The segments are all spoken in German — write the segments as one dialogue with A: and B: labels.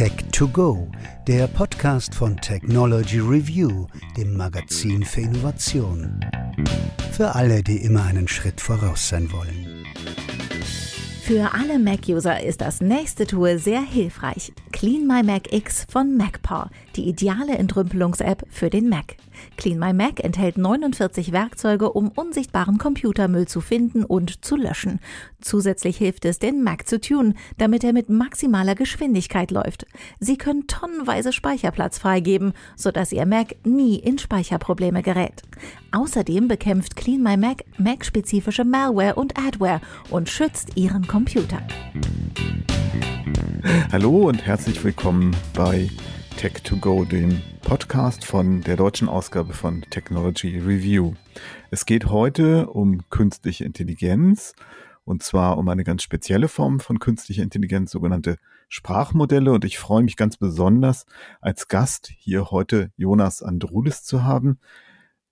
A: Tech to Go, der Podcast von Technology Review, dem Magazin für Innovation. Für alle, die immer einen Schritt voraus sein wollen.
B: Für alle Mac-User ist das nächste Tool sehr hilfreich. Clean My Mac X von MacPaw, die ideale Entrümpelungs-App für den Mac. Clean My Mac enthält 49 Werkzeuge, um unsichtbaren Computermüll zu finden und zu löschen. Zusätzlich hilft es, den Mac zu tunen, damit er mit maximaler Geschwindigkeit läuft. Sie können tonnenweise Speicherplatz freigeben, sodass Ihr Mac nie in Speicherprobleme gerät. Außerdem bekämpft Clean My Mac Mac-spezifische Malware und Adware und schützt Ihren Computer.
C: Hallo und herzlich willkommen bei Tech2Go, dem Podcast von der deutschen Ausgabe von Technology Review. Es geht heute um künstliche Intelligenz und zwar um eine ganz spezielle Form von künstlicher Intelligenz, sogenannte Sprachmodelle. Und ich freue mich ganz besonders, als Gast hier heute Jonas Andrulis zu haben.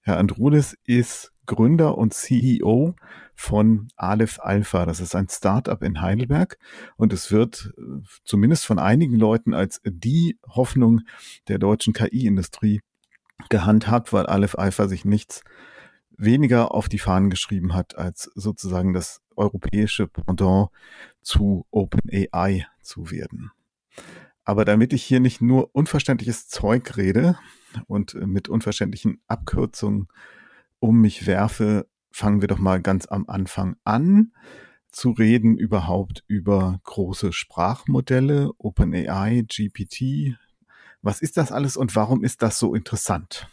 C: Herr Andrulis ist Gründer und CEO von Aleph Alpha. Das ist ein Startup in Heidelberg und es wird äh, zumindest von einigen Leuten als die Hoffnung der deutschen KI-Industrie gehandhabt, weil Aleph Alpha sich nichts weniger auf die Fahnen geschrieben hat, als sozusagen das europäische Pendant zu OpenAI zu werden. Aber damit ich hier nicht nur unverständliches Zeug rede und mit unverständlichen Abkürzungen um mich werfe, fangen wir doch mal ganz am Anfang an zu reden überhaupt über große Sprachmodelle, OpenAI, GPT. Was ist das alles und warum ist das so interessant?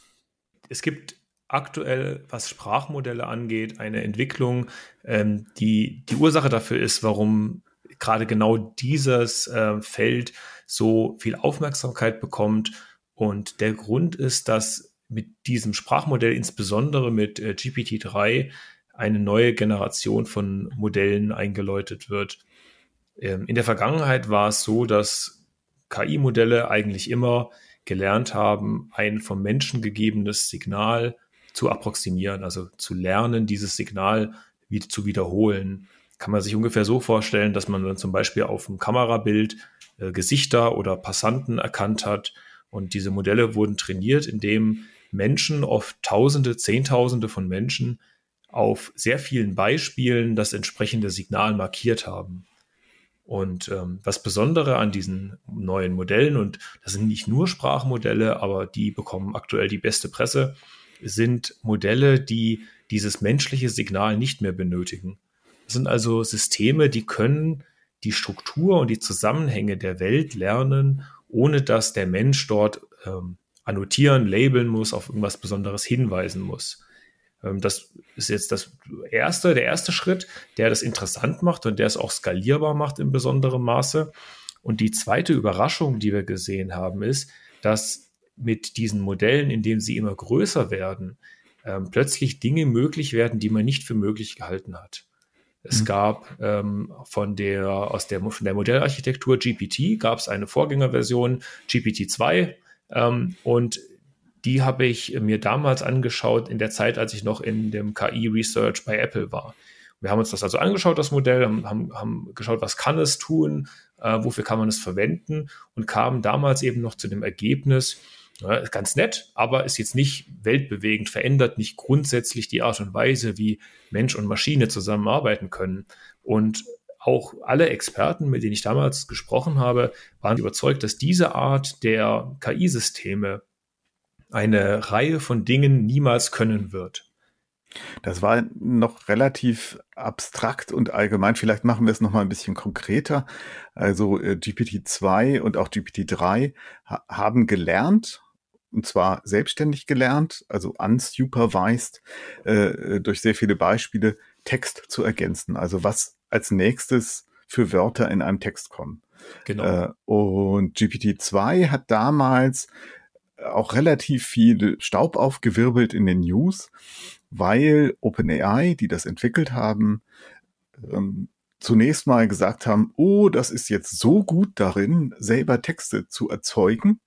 D: Es gibt aktuell, was Sprachmodelle angeht, eine Entwicklung, ähm, die die Ursache dafür ist, warum gerade genau dieses äh, Feld so viel Aufmerksamkeit bekommt. Und der Grund ist, dass mit diesem Sprachmodell, insbesondere mit äh, GPT-3, eine neue Generation von Modellen eingeläutet wird. Ähm, in der Vergangenheit war es so, dass KI-Modelle eigentlich immer gelernt haben, ein vom Menschen gegebenes Signal zu approximieren, also zu lernen, dieses Signal wieder zu wiederholen. Kann man sich ungefähr so vorstellen, dass man dann zum Beispiel auf dem Kamerabild äh, Gesichter oder Passanten erkannt hat und diese Modelle wurden trainiert, indem Menschen, oft Tausende, Zehntausende von Menschen, auf sehr vielen Beispielen das entsprechende Signal markiert haben. Und ähm, das Besondere an diesen neuen Modellen, und das sind nicht nur Sprachmodelle, aber die bekommen aktuell die beste Presse, sind Modelle, die dieses menschliche Signal nicht mehr benötigen. Das sind also Systeme, die können die Struktur und die Zusammenhänge der Welt lernen, ohne dass der Mensch dort ähm, annotieren, labeln muss, auf irgendwas Besonderes hinweisen muss. Ähm, das ist jetzt das erste, der erste Schritt, der das interessant macht und der es auch skalierbar macht in besonderem Maße. Und die zweite Überraschung, die wir gesehen haben, ist, dass mit diesen Modellen, indem sie immer größer werden, ähm, plötzlich Dinge möglich werden, die man nicht für möglich gehalten hat. Es mhm. gab ähm, von der aus der von der Modellarchitektur GPT gab es eine Vorgängerversion GPT 2 ähm, und die habe ich mir damals angeschaut in der Zeit, als ich noch in dem KI Research bei Apple war. Wir haben uns das also angeschaut, das Modell, haben, haben, geschaut, was kann es tun, äh, wofür kann man es verwenden und kamen damals eben noch zu dem Ergebnis, ja, ganz nett, aber ist jetzt nicht weltbewegend, verändert nicht grundsätzlich die Art und Weise, wie Mensch und Maschine zusammenarbeiten können. Und auch alle Experten, mit denen ich damals gesprochen habe, waren überzeugt, dass diese Art der KI-Systeme eine Reihe von Dingen niemals können wird.
C: Das war noch relativ abstrakt und allgemein. Vielleicht machen wir es noch mal ein bisschen konkreter. Also äh, GPT-2 und auch GPT-3 ha haben gelernt, und zwar selbstständig gelernt, also unsupervised, äh, durch sehr viele Beispiele Text zu ergänzen. Also was als nächstes für Wörter in einem Text kommen. Genau. Äh, und GPT-2 hat damals auch relativ viel Staub aufgewirbelt in den News, weil OpenAI, die das entwickelt haben, ähm, zunächst mal gesagt haben, oh, das ist jetzt so gut darin, selber Texte zu erzeugen.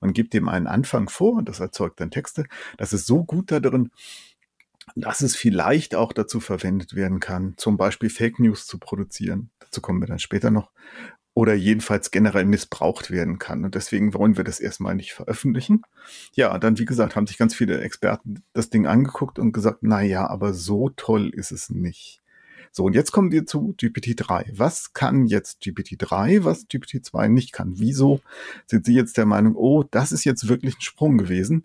C: Man gibt dem einen Anfang vor und das erzeugt dann Texte. Das ist so gut darin, dass es vielleicht auch dazu verwendet werden kann, zum Beispiel Fake News zu produzieren. Dazu kommen wir dann später noch. oder jedenfalls generell missbraucht werden kann. Und deswegen wollen wir das erstmal nicht veröffentlichen. Ja, dann, wie gesagt, haben sich ganz viele Experten das Ding angeguckt und gesagt, na ja, aber so toll ist es nicht. So, und jetzt kommen wir zu GPT-3. Was kann jetzt GPT-3, was GPT-2 nicht kann? Wieso sind Sie jetzt der Meinung, oh, das ist jetzt wirklich ein Sprung gewesen?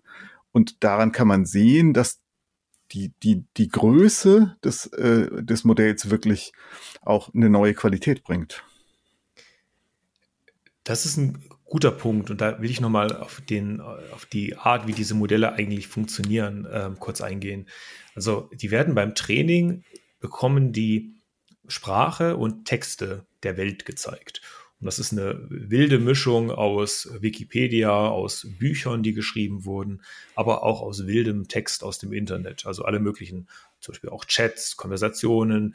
C: Und daran kann man sehen, dass die, die, die Größe des, äh, des Modells wirklich auch eine neue Qualität bringt.
D: Das ist ein guter Punkt und da will ich nochmal auf, auf die Art, wie diese Modelle eigentlich funktionieren, äh, kurz eingehen. Also die werden beim Training bekommen die Sprache und Texte der Welt gezeigt. Und das ist eine wilde Mischung aus Wikipedia, aus Büchern, die geschrieben wurden, aber auch aus wildem Text aus dem Internet. Also alle möglichen, zum Beispiel auch Chats, Konversationen,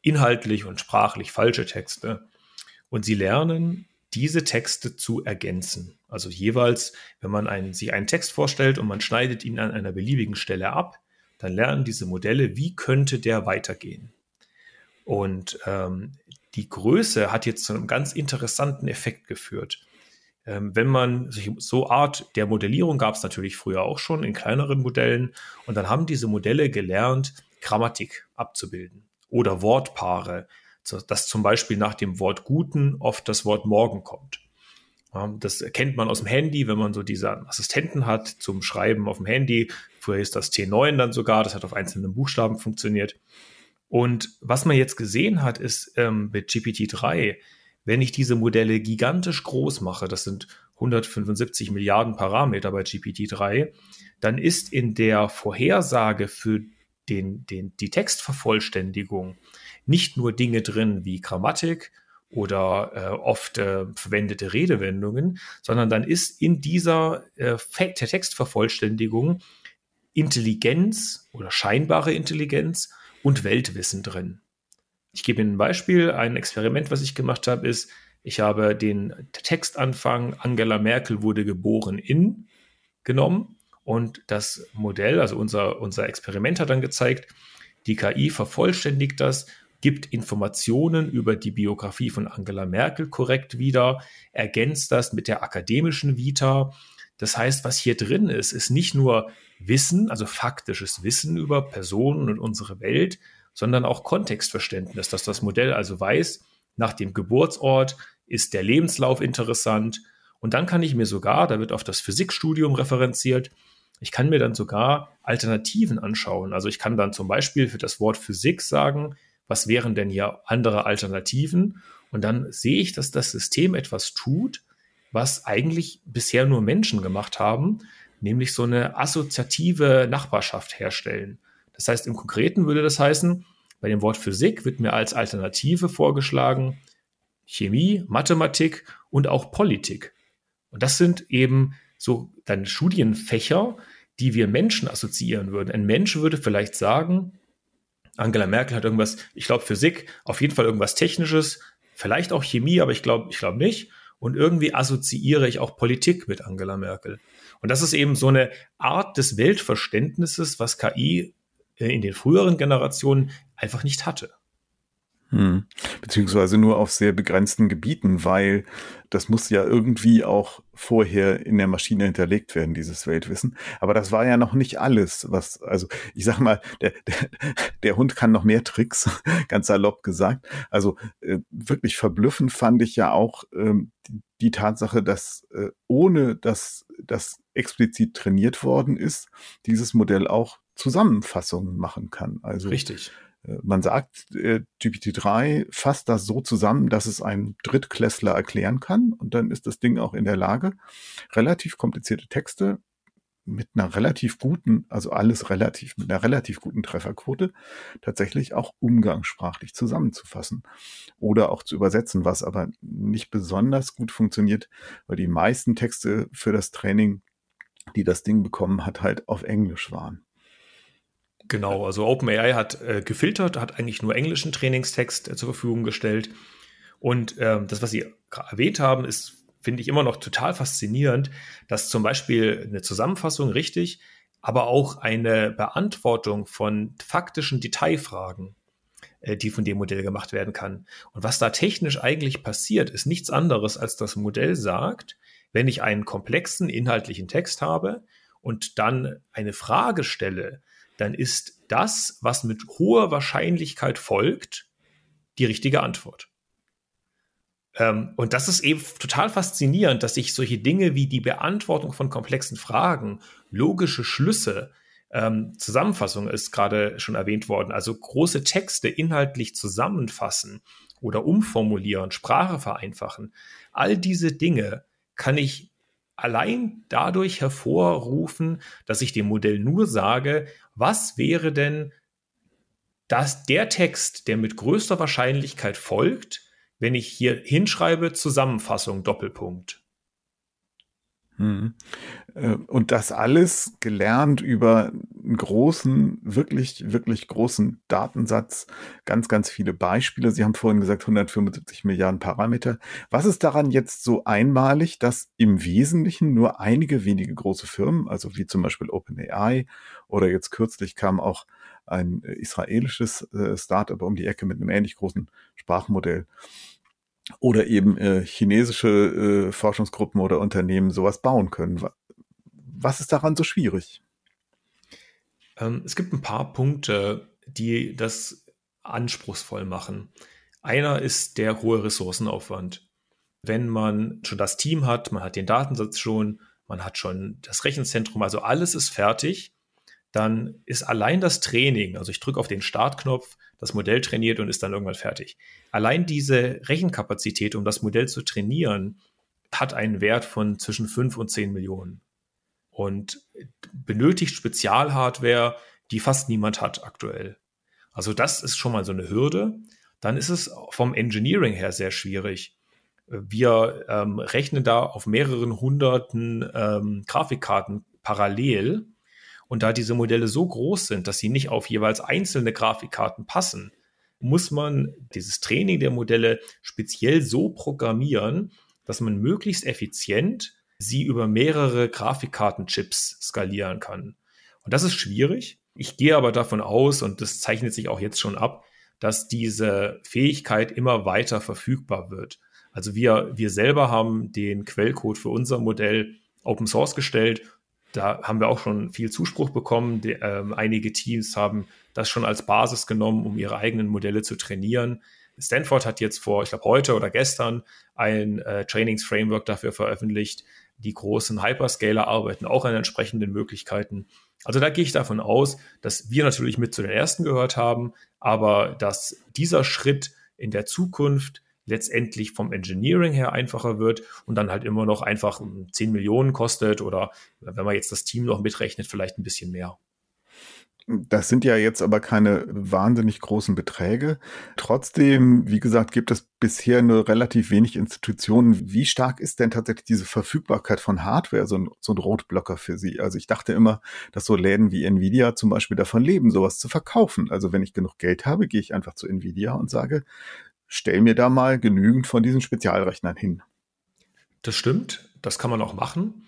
D: inhaltlich und sprachlich falsche Texte. Und sie lernen diese Texte zu ergänzen. Also jeweils, wenn man einen, sich einen Text vorstellt und man schneidet ihn an einer beliebigen Stelle ab, dann lernen diese Modelle, wie könnte der weitergehen. Und ähm, die Größe hat jetzt zu einem ganz interessanten Effekt geführt. Ähm, wenn man sich so Art der Modellierung gab es natürlich früher auch schon in kleineren Modellen und dann haben diese Modelle gelernt, Grammatik abzubilden oder Wortpaare, dass zum Beispiel nach dem Wort guten oft das Wort morgen kommt. Das kennt man aus dem Handy, wenn man so diese Assistenten hat zum Schreiben auf dem Handy. Früher ist das T9 dann sogar, das hat auf einzelnen Buchstaben funktioniert. Und was man jetzt gesehen hat, ist ähm, mit GPT-3, wenn ich diese Modelle gigantisch groß mache, das sind 175 Milliarden Parameter bei GPT-3, dann ist in der Vorhersage für den, den, die Textvervollständigung nicht nur Dinge drin wie Grammatik oder äh, oft äh, verwendete Redewendungen, sondern dann ist in dieser äh, Textvervollständigung Intelligenz oder scheinbare Intelligenz und Weltwissen drin. Ich gebe Ihnen ein Beispiel. Ein Experiment, was ich gemacht habe, ist, ich habe den Textanfang Angela Merkel wurde geboren in genommen und das Modell, also unser, unser Experiment hat dann gezeigt, die KI vervollständigt das gibt Informationen über die Biografie von Angela Merkel korrekt wieder, ergänzt das mit der akademischen Vita. Das heißt, was hier drin ist, ist nicht nur Wissen, also faktisches Wissen über Personen und unsere Welt, sondern auch Kontextverständnis, dass das Modell also weiß, nach dem Geburtsort ist der Lebenslauf interessant. Und dann kann ich mir sogar, da wird auf das Physikstudium referenziert, ich kann mir dann sogar Alternativen anschauen. Also ich kann dann zum Beispiel für das Wort Physik sagen, was wären denn hier andere Alternativen? Und dann sehe ich, dass das System etwas tut, was eigentlich bisher nur Menschen gemacht haben, nämlich so eine assoziative Nachbarschaft herstellen. Das heißt, im Konkreten würde das heißen, bei dem Wort Physik wird mir als Alternative vorgeschlagen Chemie, Mathematik und auch Politik. Und das sind eben so dann Studienfächer, die wir Menschen assoziieren würden. Ein Mensch würde vielleicht sagen, Angela Merkel hat irgendwas, ich glaube Physik, auf jeden Fall irgendwas Technisches, vielleicht auch Chemie, aber ich glaube ich glaube nicht. Und irgendwie assoziiere ich auch Politik mit Angela Merkel. Und das ist eben so eine Art des Weltverständnisses, was KI in den früheren Generationen einfach nicht hatte.
C: Hm. Beziehungsweise nur auf sehr begrenzten Gebieten, weil das muss ja irgendwie auch vorher in der Maschine hinterlegt werden, dieses Weltwissen. Aber das war ja noch nicht alles, was, also ich sag mal, der, der, der Hund kann noch mehr Tricks, ganz salopp gesagt. Also äh, wirklich verblüffend fand ich ja auch ähm, die, die Tatsache, dass äh, ohne dass das explizit trainiert worden ist, dieses Modell auch Zusammenfassungen machen kann. Also
D: Richtig.
C: Man sagt, äh, GPT-3 fasst das so zusammen, dass es ein Drittklässler erklären kann. Und dann ist das Ding auch in der Lage, relativ komplizierte Texte mit einer relativ guten, also alles relativ, mit einer relativ guten Trefferquote tatsächlich auch umgangssprachlich zusammenzufassen oder auch zu übersetzen, was aber nicht besonders gut funktioniert, weil die meisten Texte für das Training, die das Ding bekommen hat, halt auf Englisch waren.
D: Genau, also OpenAI hat äh, gefiltert, hat eigentlich nur englischen Trainingstext äh, zur Verfügung gestellt. Und ähm, das, was Sie erwähnt haben, ist, finde ich, immer noch total faszinierend, dass zum Beispiel eine Zusammenfassung richtig, aber auch eine Beantwortung von faktischen Detailfragen äh, die von dem Modell gemacht werden kann. Und was da technisch eigentlich passiert, ist nichts anderes, als das Modell sagt, wenn ich einen komplexen inhaltlichen Text habe und dann eine Frage stelle, dann ist das, was mit hoher Wahrscheinlichkeit folgt, die richtige Antwort. Ähm, und das ist eben total faszinierend, dass sich solche Dinge wie die Beantwortung von komplexen Fragen, logische Schlüsse, ähm, Zusammenfassung ist gerade schon erwähnt worden, also große Texte inhaltlich zusammenfassen oder umformulieren, Sprache vereinfachen, all diese Dinge kann ich allein dadurch hervorrufen, dass ich dem Modell nur sage, was wäre denn das, der Text, der mit größter Wahrscheinlichkeit folgt, wenn ich hier hinschreibe Zusammenfassung Doppelpunkt.
C: Mhm. Äh, und das alles gelernt über einen großen, wirklich, wirklich großen Datensatz, ganz, ganz viele Beispiele. Sie haben vorhin gesagt, 175 Milliarden Parameter. Was ist daran jetzt so einmalig, dass im Wesentlichen nur einige wenige große Firmen, also wie zum Beispiel OpenAI oder jetzt kürzlich kam auch ein israelisches äh, Startup um die Ecke mit einem ähnlich großen Sprachmodell, oder eben äh, chinesische äh, Forschungsgruppen oder Unternehmen sowas bauen können. Was ist daran so schwierig?
D: Ähm, es gibt ein paar Punkte, die das anspruchsvoll machen. Einer ist der hohe Ressourcenaufwand. Wenn man schon das Team hat, man hat den Datensatz schon, man hat schon das Rechenzentrum, also alles ist fertig, dann ist allein das Training, also ich drücke auf den Startknopf, das Modell trainiert und ist dann irgendwann fertig. Allein diese Rechenkapazität, um das Modell zu trainieren, hat einen Wert von zwischen 5 und 10 Millionen und benötigt Spezialhardware, die fast niemand hat aktuell. Also das ist schon mal so eine Hürde. Dann ist es vom Engineering her sehr schwierig. Wir ähm, rechnen da auf mehreren hunderten ähm, Grafikkarten parallel und da diese Modelle so groß sind, dass sie nicht auf jeweils einzelne Grafikkarten passen, muss man dieses Training der Modelle speziell so programmieren, dass man möglichst effizient sie über mehrere Grafikkartenchips skalieren kann. Und das ist schwierig. Ich gehe aber davon aus, und das zeichnet sich auch jetzt schon ab, dass diese Fähigkeit immer weiter verfügbar wird. Also wir, wir selber haben den Quellcode für unser Modell Open Source gestellt da haben wir auch schon viel Zuspruch bekommen. Die, ähm, einige Teams haben das schon als Basis genommen, um ihre eigenen Modelle zu trainieren. Stanford hat jetzt vor, ich glaube, heute oder gestern ein äh, Trainingsframework dafür veröffentlicht. Die großen Hyperscaler arbeiten auch an entsprechenden Möglichkeiten. Also da gehe ich davon aus, dass wir natürlich mit zu den ersten gehört haben, aber dass dieser Schritt in der Zukunft letztendlich vom Engineering her einfacher wird und dann halt immer noch einfach 10 Millionen kostet oder wenn man jetzt das Team noch mitrechnet, vielleicht ein bisschen mehr.
C: Das sind ja jetzt aber keine wahnsinnig großen Beträge. Trotzdem, wie gesagt, gibt es bisher nur relativ wenig Institutionen. Wie stark ist denn tatsächlich diese Verfügbarkeit von Hardware so ein, so ein Rotblocker für Sie? Also ich dachte immer, dass so Läden wie Nvidia zum Beispiel davon leben, sowas zu verkaufen. Also wenn ich genug Geld habe, gehe ich einfach zu Nvidia und sage, stell mir da mal genügend von diesen Spezialrechnern hin.
D: Das stimmt, das kann man auch machen.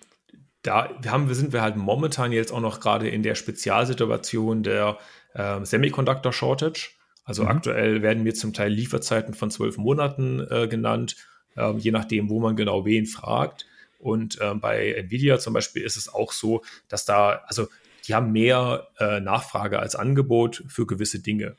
D: Da haben, sind wir halt momentan jetzt auch noch gerade in der Spezialsituation der äh, Semiconductor Shortage. Also mhm. aktuell werden mir zum Teil Lieferzeiten von zwölf Monaten äh, genannt, äh, je nachdem, wo man genau wen fragt. Und äh, bei Nvidia zum Beispiel ist es auch so, dass da, also die haben mehr äh, Nachfrage als Angebot für gewisse Dinge.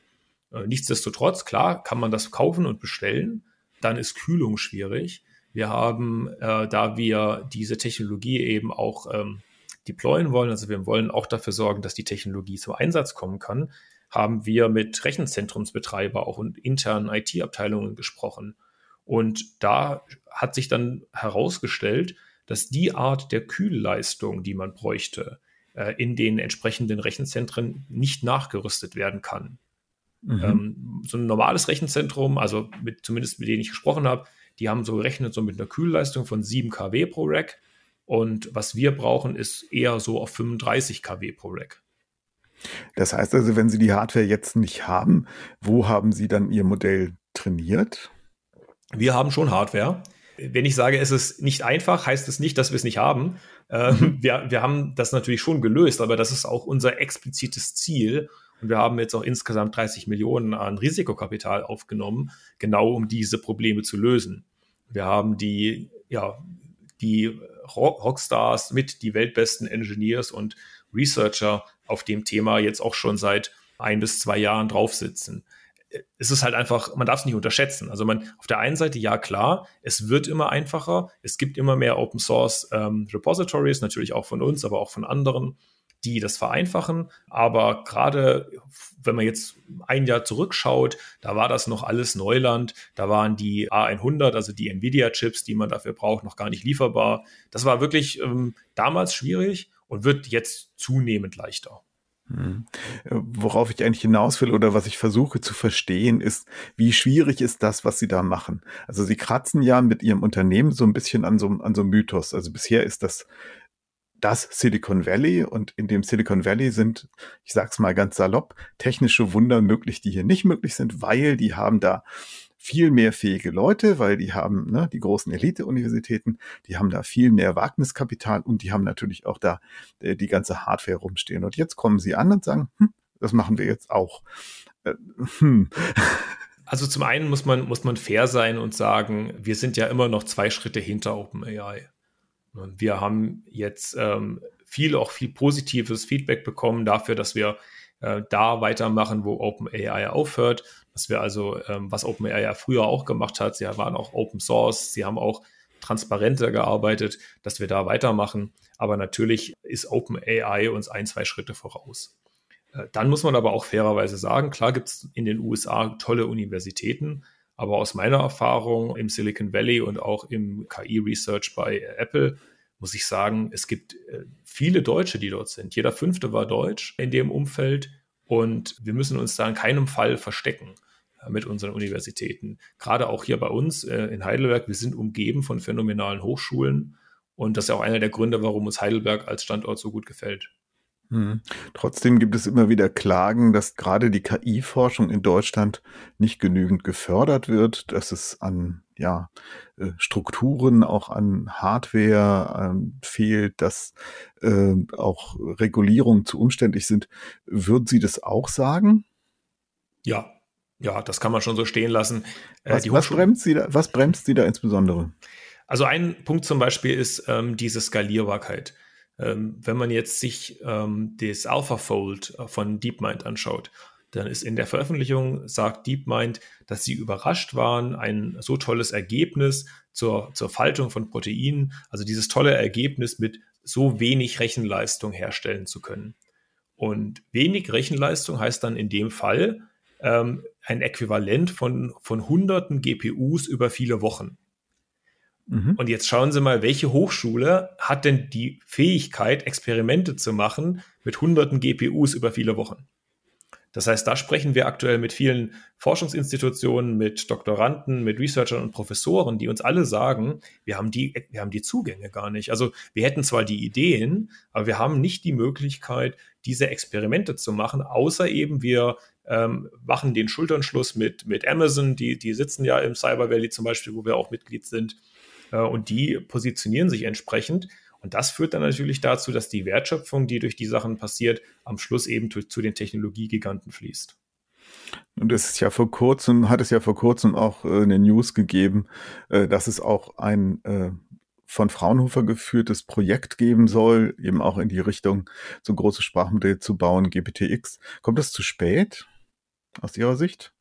D: Äh, nichtsdestotrotz, klar, kann man das kaufen und bestellen. Dann ist Kühlung schwierig. Wir haben, äh, da wir diese Technologie eben auch ähm, deployen wollen, also wir wollen auch dafür sorgen, dass die Technologie zum Einsatz kommen kann, haben wir mit Rechenzentrumsbetreiber auch und internen IT-Abteilungen gesprochen. Und da hat sich dann herausgestellt, dass die Art der Kühlleistung, die man bräuchte, äh, in den entsprechenden Rechenzentren nicht nachgerüstet werden kann. Mhm. Ähm, so ein normales Rechenzentrum, also mit, zumindest mit denen ich gesprochen habe, die haben so gerechnet so mit einer Kühlleistung von 7 kW pro Rack. Und was wir brauchen, ist eher so auf 35 kW pro Rack.
C: Das heißt also, wenn Sie die Hardware jetzt nicht haben, wo haben Sie dann Ihr Modell trainiert?
D: Wir haben schon Hardware. Wenn ich sage, es ist nicht einfach, heißt es nicht, dass wir es nicht haben. Ähm, wir, wir haben das natürlich schon gelöst, aber das ist auch unser explizites Ziel Und wir haben jetzt auch insgesamt 30 Millionen an Risikokapital aufgenommen, genau um diese Probleme zu lösen. Wir haben die, ja, die Rockstars mit die weltbesten Engineers und Researcher auf dem Thema jetzt auch schon seit ein bis zwei Jahren drauf sitzen. Es ist halt einfach, man darf es nicht unterschätzen. Also man auf der einen Seite ja klar, es wird immer einfacher, es gibt immer mehr Open Source ähm, Repositories, natürlich auch von uns, aber auch von anderen die das vereinfachen. Aber gerade wenn man jetzt ein Jahr zurückschaut, da war das noch alles Neuland. Da waren die A100, also die Nvidia-Chips, die man dafür braucht, noch gar nicht lieferbar. Das war wirklich ähm, damals schwierig und wird jetzt zunehmend leichter.
C: Hm. Worauf ich eigentlich hinaus will oder was ich versuche zu verstehen, ist, wie schwierig ist das, was Sie da machen? Also Sie kratzen ja mit Ihrem Unternehmen so ein bisschen an so, an so einem Mythos. Also bisher ist das das Silicon Valley und in dem Silicon Valley sind, ich sag's mal ganz salopp, technische Wunder möglich, die hier nicht möglich sind, weil die haben da viel mehr fähige Leute, weil die haben ne, die großen Elite-Universitäten, die haben da viel mehr Wagniskapital und die haben natürlich auch da äh, die ganze Hardware rumstehen. Und jetzt kommen sie an und sagen, hm, das machen wir jetzt auch. Äh, hm.
D: Also zum einen muss man, muss man fair sein und sagen, wir sind ja immer noch zwei Schritte hinter OpenAI. Wir haben jetzt ähm, viel, auch viel positives Feedback bekommen dafür, dass wir äh, da weitermachen, wo OpenAI aufhört. Dass wir also, ähm, was OpenAI ja früher auch gemacht hat, sie waren auch Open Source, sie haben auch transparenter gearbeitet, dass wir da weitermachen. Aber natürlich ist OpenAI uns ein, zwei Schritte voraus. Äh, dann muss man aber auch fairerweise sagen, klar gibt es in den USA tolle Universitäten, aber aus meiner Erfahrung im Silicon Valley und auch im KI-Research bei Apple muss ich sagen, es gibt äh, viele Deutsche, die dort sind. Jeder fünfte war Deutsch in dem Umfeld und wir müssen uns da in keinem Fall verstecken äh, mit unseren Universitäten. Gerade auch hier bei uns äh, in Heidelberg, wir sind umgeben von phänomenalen Hochschulen und das ist auch einer der Gründe, warum uns Heidelberg als Standort so gut gefällt.
C: Hm. Trotzdem gibt es immer wieder Klagen, dass gerade die KI-Forschung in Deutschland nicht genügend gefördert wird, dass es an ja, äh, Strukturen, auch an Hardware äh, fehlt, dass äh, auch Regulierungen zu umständlich sind. Würden Sie das auch sagen?
D: Ja, ja, das kann man schon so stehen lassen.
C: Äh, was, was bremst Sie da, was bremst Sie da insbesondere?
D: Also ein Punkt zum Beispiel ist ähm, diese Skalierbarkeit. Ähm, wenn man jetzt sich ähm, das AlphaFold äh, von DeepMind anschaut, dann ist in der Veröffentlichung, sagt DeepMind, dass sie überrascht waren, ein so tolles Ergebnis zur, zur Faltung von Proteinen, also dieses tolle Ergebnis mit so wenig Rechenleistung herstellen zu können. Und wenig Rechenleistung heißt dann in dem Fall ähm, ein Äquivalent von, von hunderten GPUs über viele Wochen. Mhm. Und jetzt schauen Sie mal, welche Hochschule hat denn die Fähigkeit, Experimente zu machen mit hunderten GPUs über viele Wochen? Das heißt, da sprechen wir aktuell mit vielen Forschungsinstitutionen, mit Doktoranden, mit Researchern und Professoren, die uns alle sagen, wir haben die, wir haben die Zugänge gar nicht. Also wir hätten zwar die Ideen, aber wir haben nicht die Möglichkeit, diese Experimente zu machen, außer eben wir ähm, machen den Schulternschluss mit, mit Amazon, die, die sitzen ja im Cyber Valley zum Beispiel, wo wir auch Mitglied sind und die positionieren sich entsprechend. Und das führt dann natürlich dazu, dass die Wertschöpfung, die durch die Sachen passiert, am Schluss eben zu den Technologiegiganten fließt.
C: Und es ist ja vor kurzem, hat es ja vor kurzem auch äh, eine News gegeben, äh, dass es auch ein äh, von Fraunhofer geführtes Projekt geben soll, eben auch in die Richtung, so große Sprachmodelle zu bauen, GPTX. Kommt das zu spät aus Ihrer Sicht?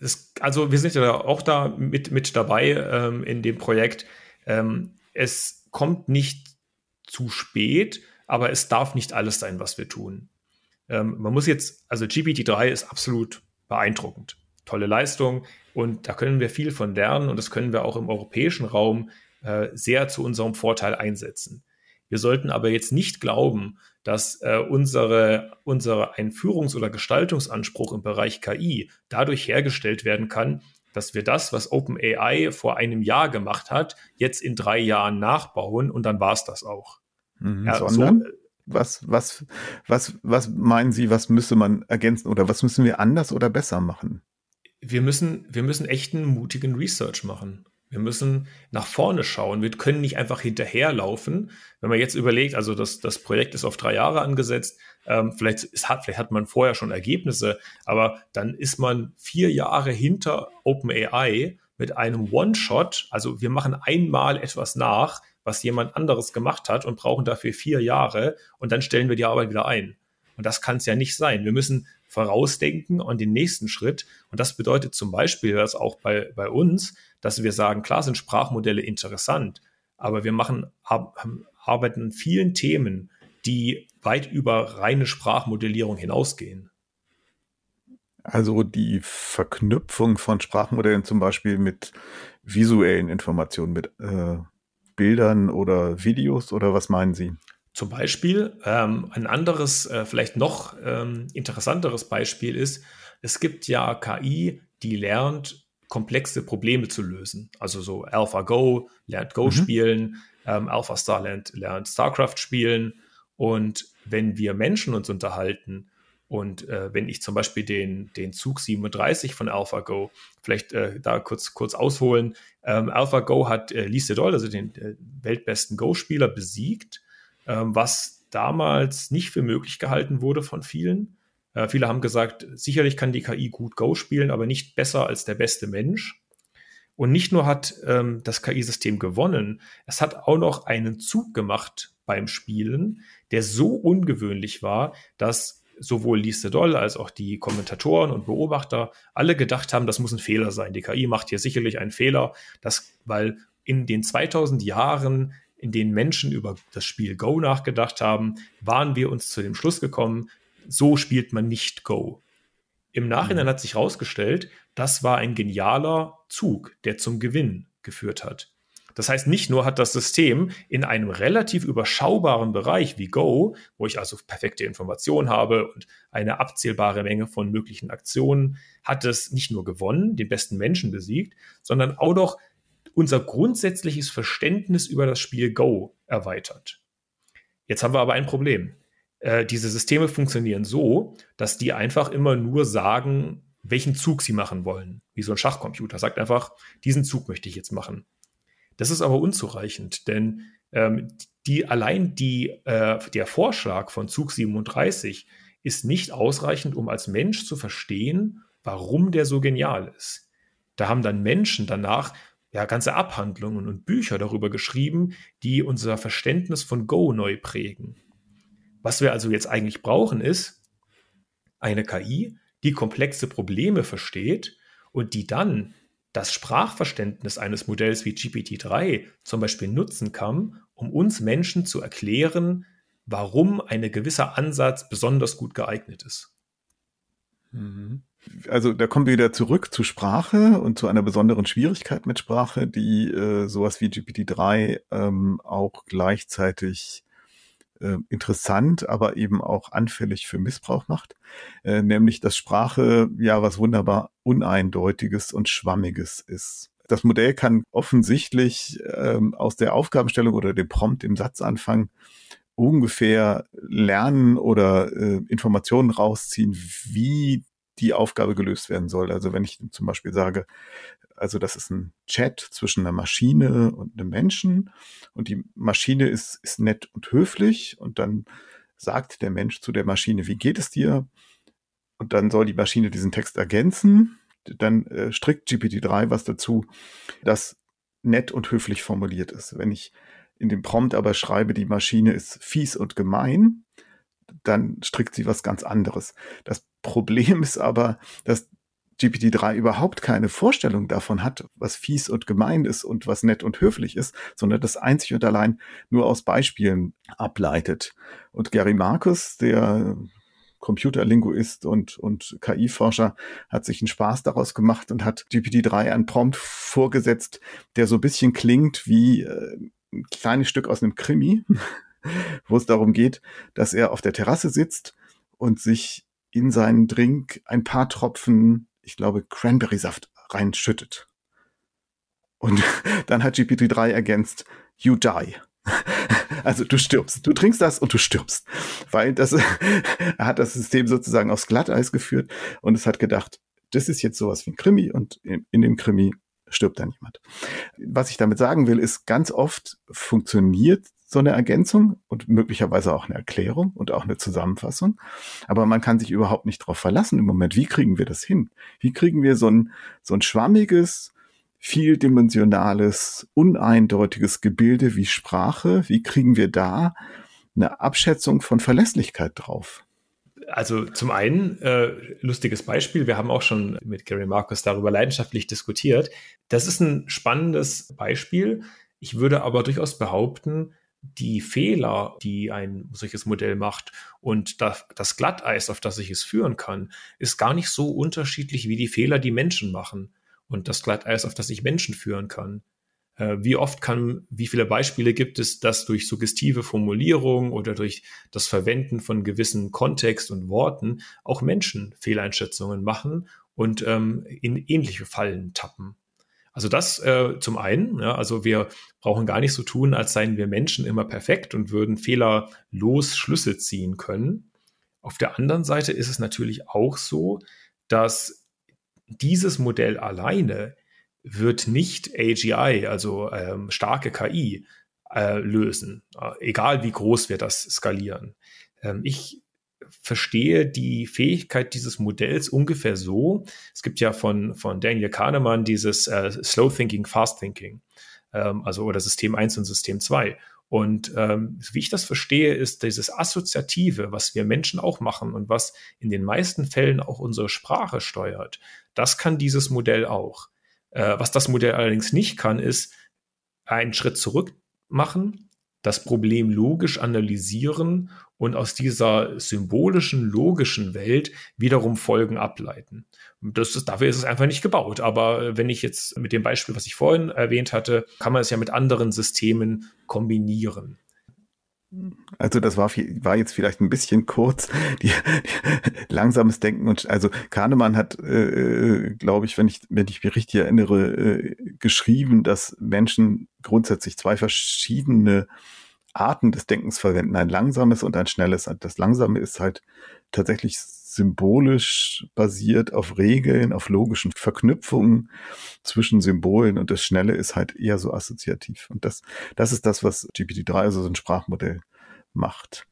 D: Es, also wir sind ja auch da mit, mit dabei ähm, in dem Projekt. Ähm, es kommt nicht zu spät, aber es darf nicht alles sein, was wir tun. Ähm, man muss jetzt, also GPT-3 ist absolut beeindruckend. Tolle Leistung und da können wir viel von lernen und das können wir auch im europäischen Raum äh, sehr zu unserem Vorteil einsetzen. Wir sollten aber jetzt nicht glauben, dass äh, unsere, unsere Einführungs- oder Gestaltungsanspruch im Bereich KI dadurch hergestellt werden kann, dass wir das, was OpenAI vor einem Jahr gemacht hat, jetzt in drei Jahren nachbauen und dann war es das auch.
C: Mhm, ja, sondern so, äh, was, was, was, was meinen Sie, was müsste man ergänzen oder was müssen wir anders oder besser machen?
D: Wir müssen, wir müssen echten mutigen Research machen. Wir müssen nach vorne schauen. Wir können nicht einfach hinterherlaufen. Wenn man jetzt überlegt, also das, das Projekt ist auf drei Jahre angesetzt, ähm, vielleicht, ist, hat, vielleicht hat man vorher schon Ergebnisse, aber dann ist man vier Jahre hinter OpenAI mit einem One-Shot. Also wir machen einmal etwas nach, was jemand anderes gemacht hat und brauchen dafür vier Jahre und dann stellen wir die Arbeit wieder ein. Und das kann es ja nicht sein. Wir müssen vorausdenken und den nächsten Schritt. Und das bedeutet zum Beispiel, dass auch bei, bei uns, dass wir sagen, klar sind Sprachmodelle interessant, aber wir machen, arbeiten an vielen Themen, die weit über reine Sprachmodellierung hinausgehen.
C: Also die Verknüpfung von Sprachmodellen zum Beispiel mit visuellen Informationen, mit äh, Bildern oder Videos oder was meinen Sie?
D: Zum Beispiel ähm, ein anderes, äh, vielleicht noch ähm, interessanteres Beispiel ist, es gibt ja KI, die lernt, komplexe Probleme zu lösen. Also so AlphaGo lernt Go mhm. spielen, ähm, AlphaStar lernt, lernt StarCraft spielen. Und wenn wir Menschen uns unterhalten und äh, wenn ich zum Beispiel den, den Zug 37 von AlphaGo, vielleicht äh, da kurz, kurz ausholen, ähm, AlphaGo hat äh, Lee Sedol, also den äh, weltbesten Go-Spieler, besiegt ähm, was damals nicht für möglich gehalten wurde von vielen. Äh, viele haben gesagt, sicherlich kann die KI gut Go spielen, aber nicht besser als der beste Mensch. Und nicht nur hat ähm, das KI-System gewonnen, es hat auch noch einen Zug gemacht beim Spielen, der so ungewöhnlich war, dass sowohl Lise Doll als auch die Kommentatoren und Beobachter alle gedacht haben, das muss ein Fehler sein. Die KI macht hier sicherlich einen Fehler, das, weil in den 2000 Jahren in denen Menschen über das Spiel Go nachgedacht haben, waren wir uns zu dem Schluss gekommen, so spielt man nicht Go. Im Nachhinein mhm. hat sich herausgestellt, das war ein genialer Zug, der zum Gewinn geführt hat. Das heißt, nicht nur hat das System in einem relativ überschaubaren Bereich wie Go, wo ich also perfekte Informationen habe und eine abzählbare Menge von möglichen Aktionen, hat es nicht nur gewonnen, den besten Menschen besiegt, sondern auch noch unser grundsätzliches Verständnis über das Spiel Go erweitert. Jetzt haben wir aber ein Problem. Äh, diese Systeme funktionieren so, dass die einfach immer nur sagen, welchen Zug sie machen wollen. Wie so ein Schachcomputer sagt einfach, diesen Zug möchte ich jetzt machen. Das ist aber unzureichend, denn ähm, die, allein die, äh, der Vorschlag von Zug 37 ist nicht ausreichend, um als Mensch zu verstehen, warum der so genial ist. Da haben dann Menschen danach ja, ganze Abhandlungen und Bücher darüber geschrieben, die unser Verständnis von Go neu prägen. Was wir also jetzt eigentlich brauchen, ist eine KI, die komplexe Probleme versteht und die dann das Sprachverständnis eines Modells wie GPT-3 zum Beispiel nutzen kann, um uns Menschen zu erklären, warum ein gewisser Ansatz besonders gut geeignet ist.
C: Mhm also da kommen wir wieder zurück zu Sprache und zu einer besonderen Schwierigkeit mit Sprache, die äh, sowas wie GPT-3 ähm, auch gleichzeitig äh, interessant, aber eben auch anfällig für Missbrauch macht, äh, nämlich dass Sprache ja was wunderbar Uneindeutiges und Schwammiges ist. Das Modell kann offensichtlich ähm, aus der Aufgabenstellung oder dem Prompt im Satzanfang ungefähr lernen oder äh, Informationen rausziehen, wie die Aufgabe gelöst werden soll. Also wenn ich zum Beispiel sage, also das ist ein Chat zwischen einer Maschine und einem Menschen und die Maschine ist, ist nett und höflich und dann sagt der Mensch zu der Maschine, wie geht es dir? Und dann soll die Maschine diesen Text ergänzen. Dann äh, strickt GPT-3 was dazu, das nett und höflich formuliert ist. Wenn ich in dem Prompt aber schreibe, die Maschine ist fies und gemein, dann strickt sie was ganz anderes. Das Problem ist aber, dass GPT-3 überhaupt keine Vorstellung davon hat, was fies und gemein ist und was nett und höflich ist, sondern das einzig und allein nur aus Beispielen ableitet. Und Gary Marcus, der Computerlinguist und, und KI-Forscher, hat sich einen Spaß daraus gemacht und hat GPT-3 ein Prompt vorgesetzt, der so ein bisschen klingt wie äh, ein kleines Stück aus einem Krimi wo es darum geht, dass er auf der Terrasse sitzt und sich in seinen Drink ein paar Tropfen, ich glaube, Cranberry-Saft reinschüttet. Und dann hat GPT-3 ergänzt, you die. Also du stirbst. Du trinkst das und du stirbst. Weil das, er hat das System sozusagen aufs Glatteis geführt und es hat gedacht, das ist jetzt sowas wie ein Krimi und in, dem Krimi stirbt dann jemand. Was ich damit sagen will, ist, ganz oft funktioniert so eine Ergänzung und möglicherweise auch eine Erklärung und auch eine Zusammenfassung. Aber man kann sich überhaupt nicht darauf verlassen im Moment. Wie kriegen wir das hin? Wie kriegen wir so ein, so ein schwammiges, vieldimensionales, uneindeutiges Gebilde wie Sprache? Wie kriegen wir da eine Abschätzung von Verlässlichkeit drauf?
D: Also zum einen, äh, lustiges Beispiel, wir haben auch schon mit Gary Marcus darüber leidenschaftlich diskutiert. Das ist ein spannendes Beispiel. Ich würde aber durchaus behaupten, die Fehler, die ein solches Modell macht und das, Glatteis, auf das ich es führen kann, ist gar nicht so unterschiedlich wie die Fehler, die Menschen machen und das Glatteis, auf das ich Menschen führen kann. Äh, wie oft kann, wie viele Beispiele gibt es, dass durch suggestive Formulierung oder durch das Verwenden von gewissen Kontext und Worten auch Menschen Fehleinschätzungen machen und ähm, in ähnliche Fallen tappen. Also das äh, zum einen, ja, also wir brauchen gar nicht so tun, als seien wir Menschen immer perfekt und würden fehlerlos Schlüsse ziehen können. Auf der anderen Seite ist es natürlich auch so, dass dieses Modell alleine wird nicht AGI, also ähm, starke KI, äh, lösen, äh, egal wie groß wir das skalieren. Ähm, ich verstehe die Fähigkeit dieses Modells ungefähr so. Es gibt ja von, von Daniel Kahnemann dieses äh, Slow Thinking, Fast Thinking, ähm, also oder System 1 und System 2. Und ähm, wie ich das verstehe, ist dieses Assoziative, was wir Menschen auch machen und was in den meisten Fällen auch unsere Sprache steuert, das kann dieses Modell auch. Äh, was das Modell allerdings nicht kann, ist einen Schritt zurück machen, das Problem logisch analysieren und aus dieser symbolischen, logischen Welt wiederum Folgen ableiten. Das ist, dafür ist es einfach nicht gebaut. Aber wenn ich jetzt mit dem Beispiel, was ich vorhin erwähnt hatte, kann man es ja mit anderen Systemen kombinieren.
C: Also das war, war jetzt vielleicht ein bisschen kurz, die, die langsames Denken und also Kahnemann hat, äh, glaube ich, wenn ich wenn ich mich richtig erinnere, äh, geschrieben, dass Menschen grundsätzlich zwei verschiedene Arten des Denkens verwenden, ein langsames und ein schnelles. Das langsame ist halt tatsächlich symbolisch basiert auf Regeln, auf logischen Verknüpfungen zwischen Symbolen und das Schnelle ist halt eher so assoziativ. Und das, das ist das, was GPT-3, also so ein Sprachmodell, macht.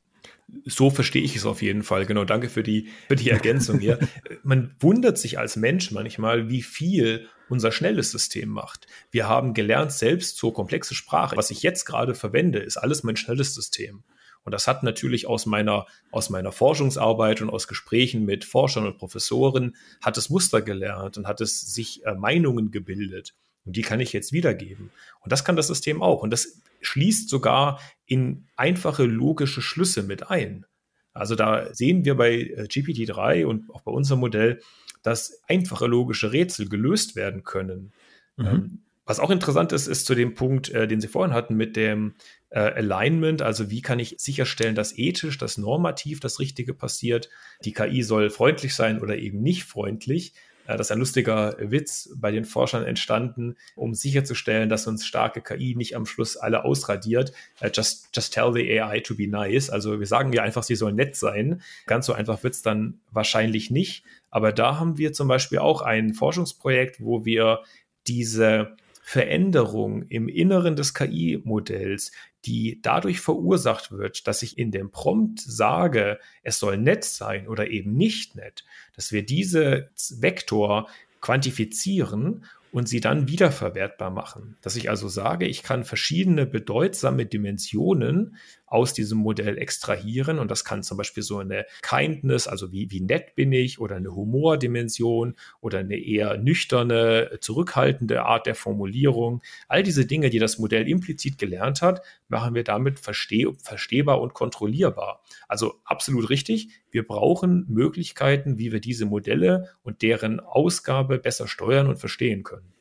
D: So verstehe ich es auf jeden Fall. Genau, danke für die, für die Ergänzung hier. Man wundert sich als Mensch manchmal, wie viel unser schnelles System macht. Wir haben gelernt, selbst so komplexe Sprache, was ich jetzt gerade verwende, ist alles mein schnelles System. Und das hat natürlich aus meiner, aus meiner Forschungsarbeit und aus Gesprächen mit Forschern und Professoren, hat es Muster gelernt und hat es sich äh, Meinungen gebildet. Und die kann ich jetzt wiedergeben. Und das kann das System auch. Und das schließt sogar in einfache logische Schlüsse mit ein. Also da sehen wir bei äh, GPT-3 und auch bei unserem Modell, dass einfache logische Rätsel gelöst werden können. Mhm. Ähm, was auch interessant ist, ist zu dem Punkt, äh, den Sie vorhin hatten mit dem äh, Alignment, also wie kann ich sicherstellen, dass ethisch, dass normativ das Richtige passiert. Die KI soll freundlich sein oder eben nicht freundlich. Äh, das ist ein lustiger Witz bei den Forschern entstanden, um sicherzustellen, dass uns starke KI nicht am Schluss alle ausradiert. Äh, just, just tell the AI to be nice. Also wir sagen ja einfach, sie soll nett sein. Ganz so einfach wird es dann wahrscheinlich nicht. Aber da haben wir zum Beispiel auch ein Forschungsprojekt, wo wir diese Veränderung im Inneren des KI-Modells, die dadurch verursacht wird, dass ich in dem Prompt sage, es soll nett sein oder eben nicht nett, dass wir diese Vektor quantifizieren und sie dann wiederverwertbar machen. Dass ich also sage, ich kann verschiedene bedeutsame Dimensionen aus diesem Modell extrahieren und das kann zum Beispiel so eine Kindness, also wie, wie nett bin ich oder eine Humordimension oder eine eher nüchterne, zurückhaltende Art der Formulierung. All diese Dinge, die das Modell implizit gelernt hat, machen wir damit versteh verstehbar und kontrollierbar. Also absolut richtig. Wir brauchen Möglichkeiten, wie wir diese Modelle und deren Ausgabe besser steuern und verstehen können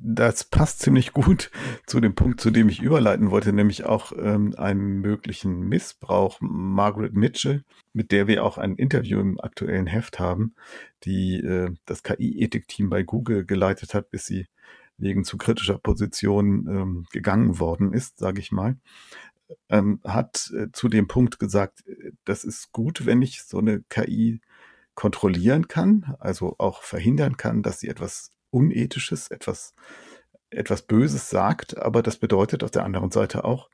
C: das passt ziemlich gut zu dem Punkt, zu dem ich überleiten wollte, nämlich auch ähm, einem möglichen Missbrauch. Margaret Mitchell, mit der wir auch ein Interview im aktuellen Heft haben, die äh, das KI-Ethik-Team bei Google geleitet hat, bis sie wegen zu kritischer Position ähm, gegangen worden ist, sage ich mal, ähm, hat äh, zu dem Punkt gesagt, äh, das ist gut, wenn ich so eine KI kontrollieren kann, also auch verhindern kann, dass sie etwas Unethisches, etwas, etwas Böses sagt, aber das bedeutet auf der anderen Seite auch,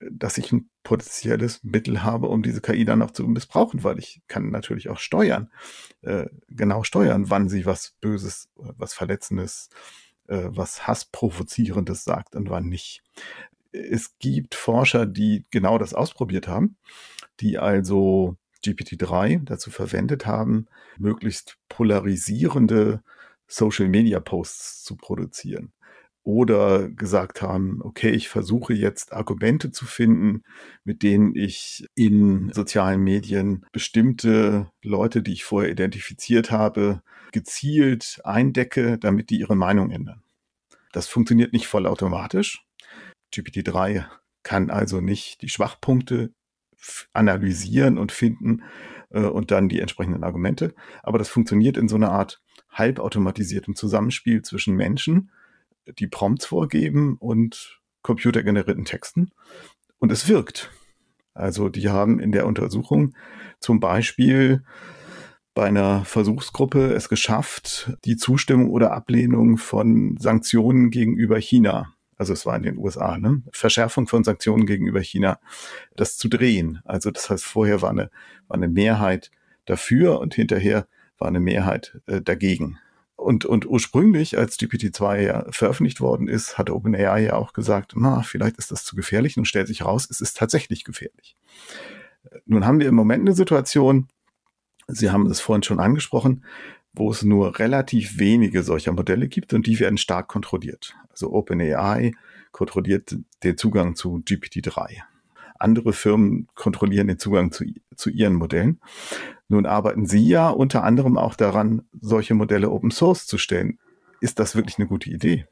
C: dass ich ein potenzielles Mittel habe, um diese KI dann auch zu missbrauchen, weil ich kann natürlich auch steuern, äh, genau steuern, wann sie was Böses, was Verletzendes, äh, was Hassprovozierendes sagt und wann nicht. Es gibt Forscher, die genau das ausprobiert haben, die also GPT-3 dazu verwendet haben, möglichst polarisierende Social-Media-Posts zu produzieren oder gesagt haben, okay, ich versuche jetzt Argumente zu finden, mit denen ich in sozialen Medien bestimmte Leute, die ich vorher identifiziert habe, gezielt eindecke, damit die ihre Meinung ändern. Das funktioniert nicht vollautomatisch. GPT-3 kann also nicht die Schwachpunkte analysieren und finden äh, und dann die entsprechenden Argumente. Aber das funktioniert in so einer Art halbautomatisiertem Zusammenspiel zwischen Menschen, die Prompts vorgeben und computergenerierten Texten. Und es wirkt. Also die haben in der Untersuchung zum Beispiel bei einer Versuchsgruppe es geschafft, die Zustimmung oder Ablehnung von Sanktionen gegenüber China, also es war in den USA, ne? Verschärfung von Sanktionen gegenüber China, das zu drehen. Also das heißt, vorher war eine, war eine Mehrheit dafür und hinterher war eine Mehrheit äh, dagegen. Und, und ursprünglich, als GPT-2 ja veröffentlicht worden ist, hatte OpenAI ja auch gesagt, na, vielleicht ist das zu gefährlich und stellt sich raus, es ist tatsächlich gefährlich. Nun haben wir im Moment eine Situation, Sie haben es vorhin schon angesprochen, wo es nur relativ wenige solcher Modelle gibt und die werden stark kontrolliert. Also OpenAI kontrolliert den Zugang zu GPT-3. Andere Firmen kontrollieren den Zugang zu, zu ihren Modellen. Nun arbeiten Sie ja unter anderem auch daran, solche Modelle Open Source zu stellen. Ist das wirklich eine gute Idee?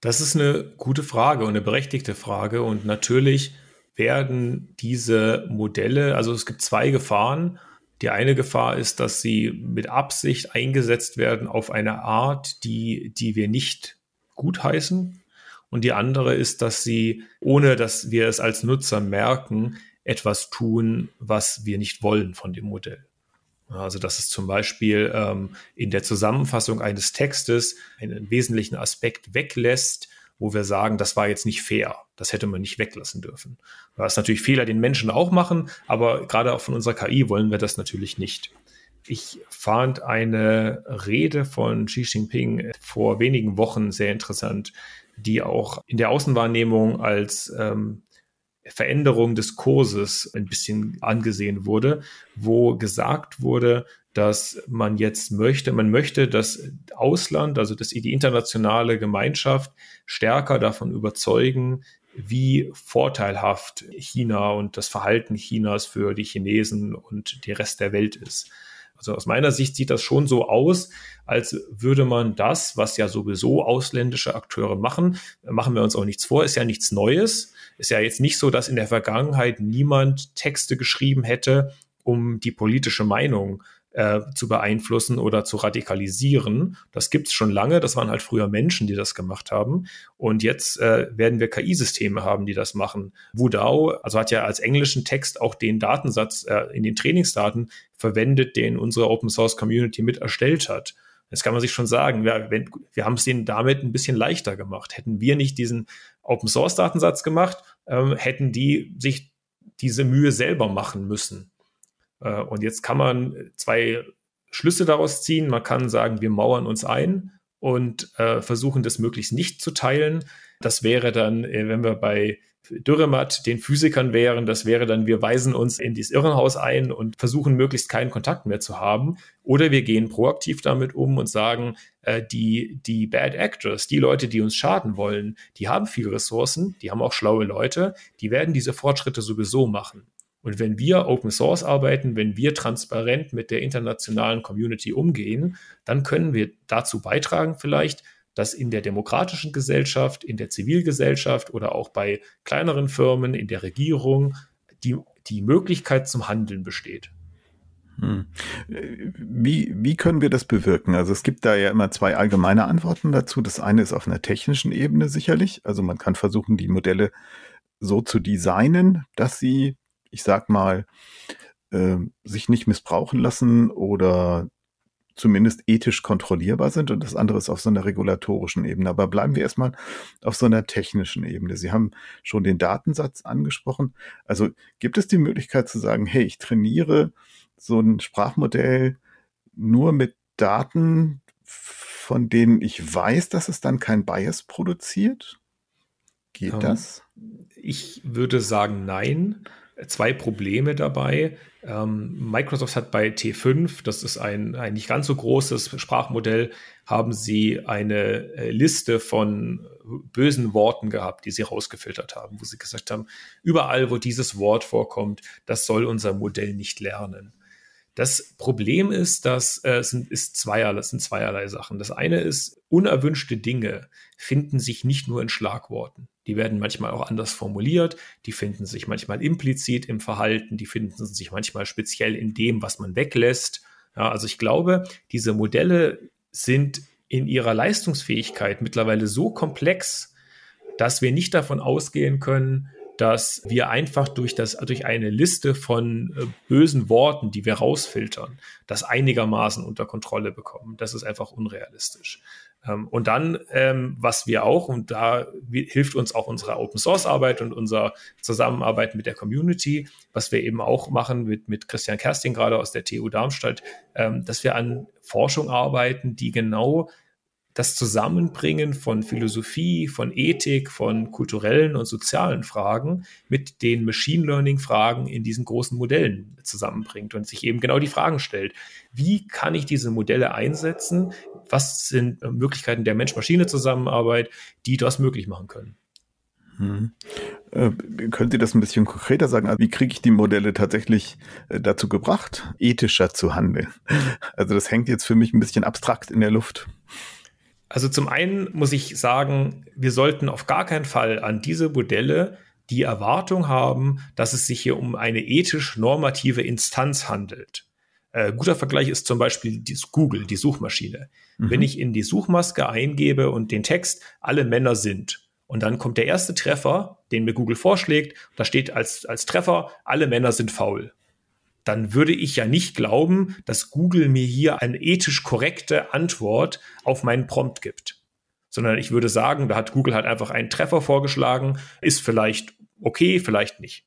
D: Das ist eine gute Frage und eine berechtigte Frage. Und natürlich werden diese Modelle, also es gibt zwei Gefahren. Die eine Gefahr ist, dass sie mit Absicht eingesetzt werden auf eine Art, die, die wir nicht gutheißen. Und die andere ist, dass sie, ohne dass wir es als Nutzer merken, etwas tun, was wir nicht wollen von dem Modell. Also dass es zum Beispiel ähm, in der Zusammenfassung eines Textes einen wesentlichen Aspekt weglässt, wo wir sagen, das war jetzt nicht fair, das hätte man nicht weglassen dürfen. Ist natürlich Fehler, den Menschen auch machen, aber gerade auch von unserer KI wollen wir das natürlich nicht. Ich fand eine Rede von Xi Jinping vor wenigen Wochen sehr interessant, die auch in der Außenwahrnehmung als ähm, Veränderung des Kurses ein bisschen angesehen wurde, wo gesagt wurde, dass man jetzt möchte, man möchte das Ausland, also das, die internationale Gemeinschaft stärker davon überzeugen, wie vorteilhaft China und das Verhalten Chinas für die Chinesen und den Rest der Welt ist. Also aus meiner Sicht sieht das schon so aus, als würde man das, was ja sowieso ausländische Akteure machen, machen wir uns auch nichts vor, ist ja nichts Neues. Ist ja jetzt nicht so, dass in der Vergangenheit niemand Texte geschrieben hätte, um die politische Meinung äh, zu beeinflussen oder zu radikalisieren. Das gibt's schon lange. Das waren halt früher Menschen, die das gemacht haben. Und jetzt äh, werden wir KI-Systeme haben, die das machen. Wudao, also hat ja als englischen Text auch den Datensatz äh, in den Trainingsdaten verwendet, den unsere Open Source Community mit erstellt hat. Das kann man sich schon sagen. Wir, wir haben es denen damit ein bisschen leichter gemacht. Hätten wir nicht diesen Open Source Datensatz gemacht, ähm, hätten die sich diese Mühe selber machen müssen. Äh, und jetzt kann man zwei Schlüsse daraus ziehen. Man kann sagen, wir mauern uns ein und äh, versuchen das möglichst nicht zu teilen. Das wäre dann, äh, wenn wir bei Dürrematt den Physikern wären, das wäre dann, wir weisen uns in dieses Irrenhaus ein und versuchen möglichst keinen Kontakt mehr zu haben. Oder wir gehen proaktiv damit um und sagen, die, die Bad Actors, die Leute, die uns schaden wollen, die haben viele Ressourcen, die haben auch schlaue Leute, die werden diese Fortschritte sowieso machen. Und wenn wir Open Source arbeiten, wenn wir transparent mit der internationalen Community umgehen, dann können wir dazu beitragen vielleicht, dass in der demokratischen Gesellschaft, in der Zivilgesellschaft oder auch bei kleineren Firmen, in der Regierung die, die Möglichkeit zum Handeln besteht.
C: Hm. Wie, wie können wir das bewirken? Also es gibt da ja immer zwei allgemeine Antworten dazu. Das eine ist auf einer technischen Ebene sicherlich. Also man kann versuchen, die Modelle so zu designen, dass sie ich sag mal, äh, sich nicht missbrauchen lassen oder zumindest ethisch kontrollierbar sind und das andere ist auf so einer regulatorischen Ebene. Aber bleiben wir erstmal auf so einer technischen Ebene. Sie haben schon den Datensatz angesprochen. Also gibt es die Möglichkeit zu sagen, hey, ich trainiere so ein Sprachmodell nur mit Daten, von denen ich weiß, dass es dann kein Bias produziert? Geht ähm, das?
D: Ich würde sagen, nein. Zwei Probleme dabei. Ähm, Microsoft hat bei T5, das ist ein, ein nicht ganz so großes Sprachmodell, haben sie eine äh, Liste von bösen Worten gehabt, die sie rausgefiltert haben, wo sie gesagt haben, überall, wo dieses Wort vorkommt, das soll unser Modell nicht lernen. Das Problem ist, dass äh, sind, ist zweierlei, das sind zweierlei Sachen. Das eine ist, unerwünschte Dinge finden sich nicht nur in Schlagworten. Die werden manchmal auch anders formuliert, die finden sich manchmal implizit im Verhalten, die finden sich manchmal speziell in dem, was man weglässt. Ja, also ich glaube, diese Modelle sind in ihrer Leistungsfähigkeit mittlerweile so komplex, dass wir nicht davon ausgehen können, dass wir einfach durch, das, durch eine Liste von äh, bösen Worten, die wir rausfiltern, das einigermaßen unter Kontrolle bekommen. Das ist einfach unrealistisch. Ähm, und dann, ähm, was wir auch, und da hilft uns auch unsere Open Source Arbeit und unsere Zusammenarbeit mit der Community, was wir eben auch machen mit, mit Christian Kersting gerade aus der TU Darmstadt, ähm, dass wir an Forschung arbeiten, die genau das Zusammenbringen von Philosophie, von Ethik, von kulturellen und sozialen Fragen mit den Machine Learning Fragen in diesen großen Modellen zusammenbringt und sich eben genau die Fragen stellt. Wie kann ich diese Modelle einsetzen? Was sind Möglichkeiten der Mensch-Maschine-Zusammenarbeit, die das möglich machen können?
C: Hm. Äh, könnt ihr das ein bisschen konkreter sagen? Also wie kriege ich die Modelle tatsächlich äh, dazu gebracht, ethischer zu handeln? Also das hängt jetzt für mich ein bisschen abstrakt in der Luft.
D: Also zum einen muss ich sagen, wir sollten auf gar keinen Fall an diese Modelle die Erwartung haben, dass es sich hier um eine ethisch normative Instanz handelt. Äh, guter Vergleich ist zum Beispiel die Google, die Suchmaschine. Mhm. Wenn ich in die Suchmaske eingebe und den Text alle Männer sind und dann kommt der erste Treffer, den mir Google vorschlägt, da steht als, als Treffer, alle Männer sind faul dann würde ich ja nicht glauben, dass Google mir hier eine ethisch korrekte Antwort auf meinen Prompt gibt. Sondern ich würde sagen, da hat Google halt einfach einen Treffer vorgeschlagen, ist vielleicht okay, vielleicht nicht.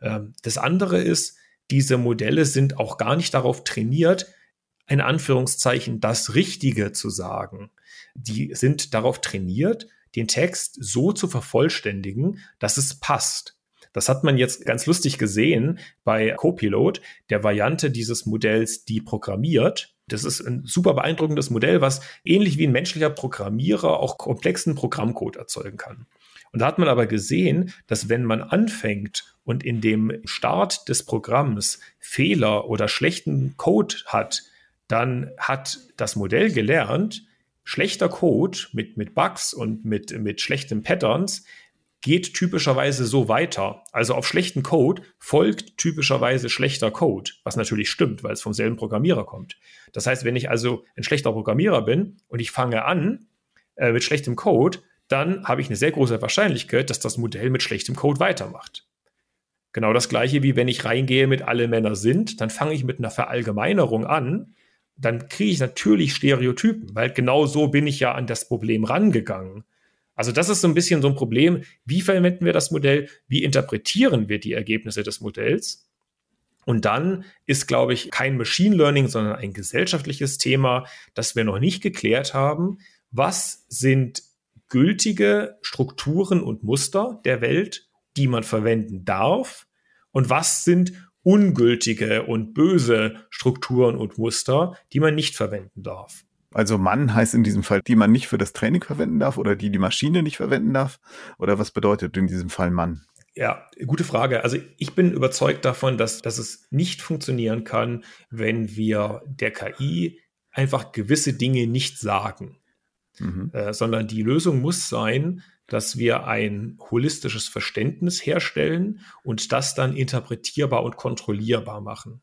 D: Ähm, das andere ist, diese Modelle sind auch gar nicht darauf trainiert, in Anführungszeichen das Richtige zu sagen. Die sind darauf trainiert, den Text so zu vervollständigen, dass es passt. Das hat man jetzt ganz lustig gesehen bei Copilot, der Variante dieses Modells, die programmiert. Das ist ein super beeindruckendes Modell, was ähnlich wie ein menschlicher Programmierer auch komplexen Programmcode erzeugen kann. Und da hat man aber gesehen, dass wenn man anfängt und in dem Start des Programms Fehler oder schlechten Code hat, dann hat das Modell gelernt, schlechter Code mit, mit Bugs und mit, mit schlechten Patterns geht typischerweise so weiter. Also auf schlechten Code folgt typischerweise schlechter Code, was natürlich stimmt, weil es vom selben Programmierer kommt. Das heißt, wenn ich also ein schlechter Programmierer bin und ich fange an äh, mit schlechtem Code, dann habe ich eine sehr große Wahrscheinlichkeit, dass das Modell mit schlechtem Code weitermacht. Genau das gleiche wie wenn ich reingehe mit alle Männer sind, dann fange ich mit einer Verallgemeinerung an, dann kriege ich natürlich Stereotypen, weil genau so bin ich ja an das Problem rangegangen. Also das ist so ein bisschen so ein Problem. Wie verwenden wir das Modell? Wie interpretieren wir die Ergebnisse des Modells? Und dann ist, glaube ich, kein Machine Learning, sondern ein gesellschaftliches Thema, das wir noch nicht geklärt haben. Was sind gültige Strukturen und Muster der Welt, die man verwenden darf? Und was sind ungültige und böse Strukturen und Muster, die man nicht verwenden darf?
C: Also Mann heißt in diesem Fall, die man nicht für das Training verwenden darf oder die die Maschine nicht verwenden darf? Oder was bedeutet in diesem Fall Mann?
D: Ja, gute Frage. Also ich bin überzeugt davon, dass, dass es nicht funktionieren kann, wenn wir der KI einfach gewisse Dinge nicht sagen. Mhm. Äh, sondern die Lösung muss sein, dass wir ein holistisches Verständnis herstellen und das dann interpretierbar und kontrollierbar machen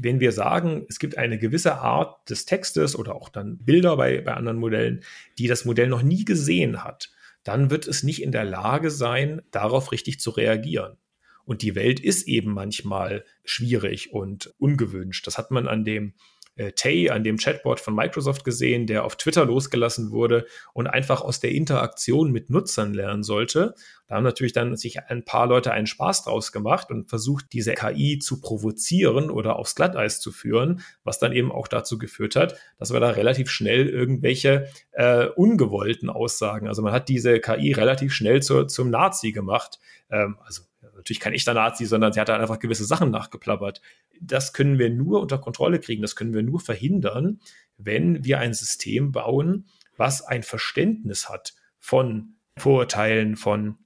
D: wenn wir sagen, es gibt eine gewisse Art des Textes oder auch dann Bilder bei, bei anderen Modellen, die das Modell noch nie gesehen hat, dann wird es nicht in der Lage sein, darauf richtig zu reagieren. Und die Welt ist eben manchmal schwierig und ungewünscht. Das hat man an dem äh, Tay, an dem Chatbot von Microsoft gesehen, der auf Twitter losgelassen wurde und einfach aus der Interaktion mit Nutzern lernen sollte. Da haben natürlich dann sich ein paar Leute einen Spaß draus gemacht und versucht, diese KI zu provozieren oder aufs Glatteis zu führen, was dann eben auch dazu geführt hat, dass wir da relativ schnell irgendwelche äh, ungewollten Aussagen, also man hat diese KI relativ schnell zur, zum Nazi gemacht. Ähm, also natürlich kein echter Nazi, sondern sie hat da einfach gewisse Sachen nachgeplappert. Das können wir nur unter Kontrolle kriegen, das können wir nur verhindern, wenn wir ein System bauen, was ein Verständnis hat von Vorurteilen, von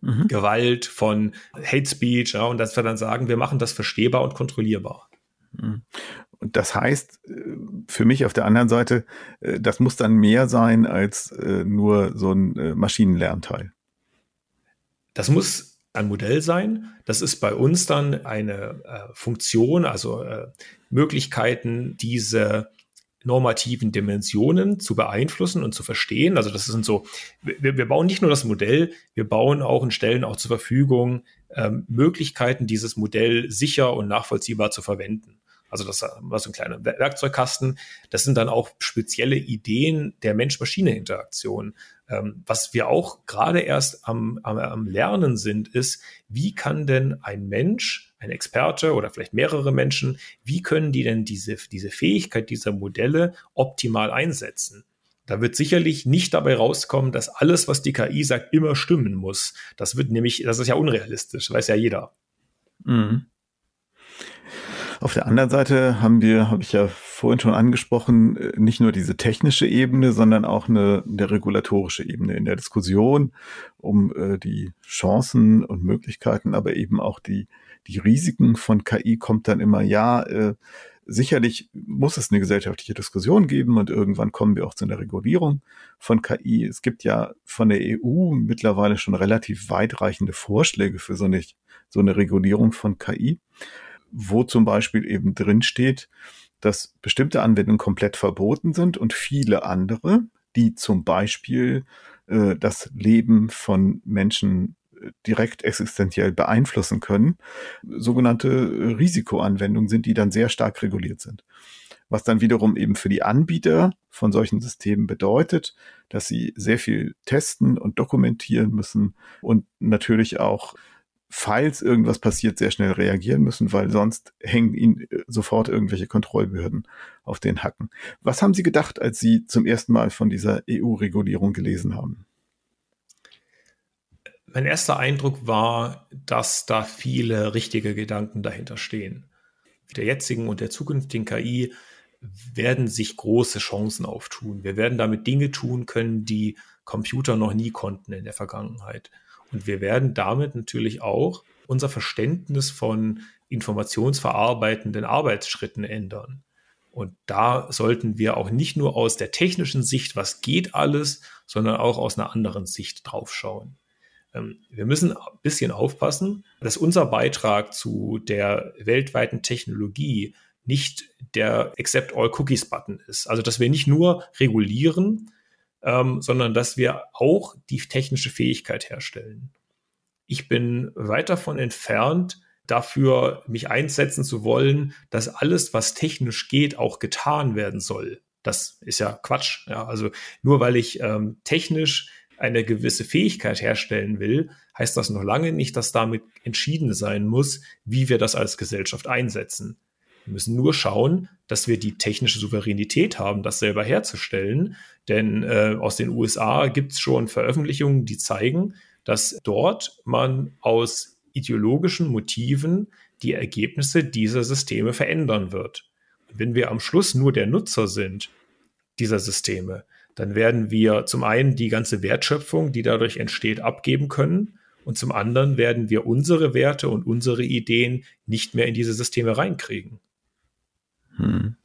D: mhm. Gewalt, von Hate Speech, ja, und dass wir dann sagen, wir machen das verstehbar und kontrollierbar.
C: Mhm. Und das heißt äh, für mich auf der anderen Seite, äh, das muss dann mehr sein als äh, nur so ein Maschinenlernteil.
D: Das muss ein Modell sein. Das ist bei uns dann eine äh, Funktion, also äh, Möglichkeiten, diese normativen Dimensionen zu beeinflussen und zu verstehen. Also das sind so, wir, wir bauen nicht nur das Modell, wir bauen auch und stellen auch zur Verfügung ähm, Möglichkeiten, dieses Modell sicher und nachvollziehbar zu verwenden. Also das war so ein kleiner Werkzeugkasten. Das sind dann auch spezielle Ideen der Mensch-Maschine-Interaktion. Ähm, was wir auch gerade erst am, am, am Lernen sind, ist, wie kann denn ein Mensch, ein Experte oder vielleicht mehrere Menschen, wie können die denn diese, diese Fähigkeit dieser Modelle optimal einsetzen? Da wird sicherlich nicht dabei rauskommen, dass alles, was die KI sagt, immer stimmen muss. Das wird nämlich, das ist ja unrealistisch, weiß ja jeder. Mhm.
C: Auf der anderen Seite haben wir, habe ich ja vorhin schon angesprochen, äh, nicht nur diese technische Ebene, sondern auch eine, eine regulatorische Ebene in der Diskussion um äh, die Chancen und Möglichkeiten, aber eben auch die, die Risiken von KI kommt dann immer, ja, äh, sicherlich muss es eine gesellschaftliche Diskussion geben und irgendwann kommen wir auch zu einer Regulierung von KI. Es gibt ja von der EU mittlerweile schon relativ weitreichende Vorschläge für so eine, so eine Regulierung von KI wo zum Beispiel eben drin steht, dass bestimmte Anwendungen komplett verboten sind und viele andere, die zum Beispiel äh, das Leben von Menschen äh, direkt existenziell beeinflussen können, sogenannte Risikoanwendungen sind, die dann sehr stark reguliert sind. Was dann wiederum eben für die Anbieter von solchen Systemen bedeutet, dass sie sehr viel testen und dokumentieren müssen und natürlich auch falls irgendwas passiert, sehr schnell reagieren müssen, weil sonst hängen ihnen äh, sofort irgendwelche Kontrollbehörden auf den Hacken. Was haben Sie gedacht, als Sie zum ersten Mal von dieser EU-Regulierung gelesen haben?
D: Mein erster Eindruck war, dass da viele richtige Gedanken dahinter stehen. Der jetzigen und der zukünftigen KI werden sich große Chancen auftun. Wir werden damit Dinge tun können, die Computer noch nie konnten in der Vergangenheit. Und wir werden damit natürlich auch unser Verständnis von informationsverarbeitenden Arbeitsschritten ändern. Und da sollten wir auch nicht nur aus der technischen Sicht, was geht alles, sondern auch aus einer anderen Sicht draufschauen. Ähm, wir müssen ein bisschen aufpassen, dass unser Beitrag zu der weltweiten Technologie nicht der Accept All Cookies Button ist. Also, dass wir nicht nur regulieren, ähm, sondern dass wir auch die technische Fähigkeit herstellen. Ich bin weit davon entfernt, dafür mich einsetzen zu wollen, dass alles, was technisch geht, auch getan werden soll. Das ist ja Quatsch. Ja, also nur weil ich ähm, technisch eine gewisse Fähigkeit herstellen will, heißt das noch lange nicht, dass damit entschieden sein muss, wie wir das als Gesellschaft einsetzen. Wir müssen nur schauen, dass wir die technische Souveränität haben, das selber herzustellen. Denn äh, aus den USA gibt es schon Veröffentlichungen, die zeigen, dass dort man aus ideologischen Motiven die Ergebnisse dieser Systeme verändern wird. Wenn wir am Schluss nur der Nutzer sind dieser Systeme, dann werden wir zum einen die ganze Wertschöpfung, die dadurch entsteht, abgeben können und zum anderen werden wir unsere Werte und unsere Ideen nicht mehr in diese Systeme reinkriegen.
C: Hm.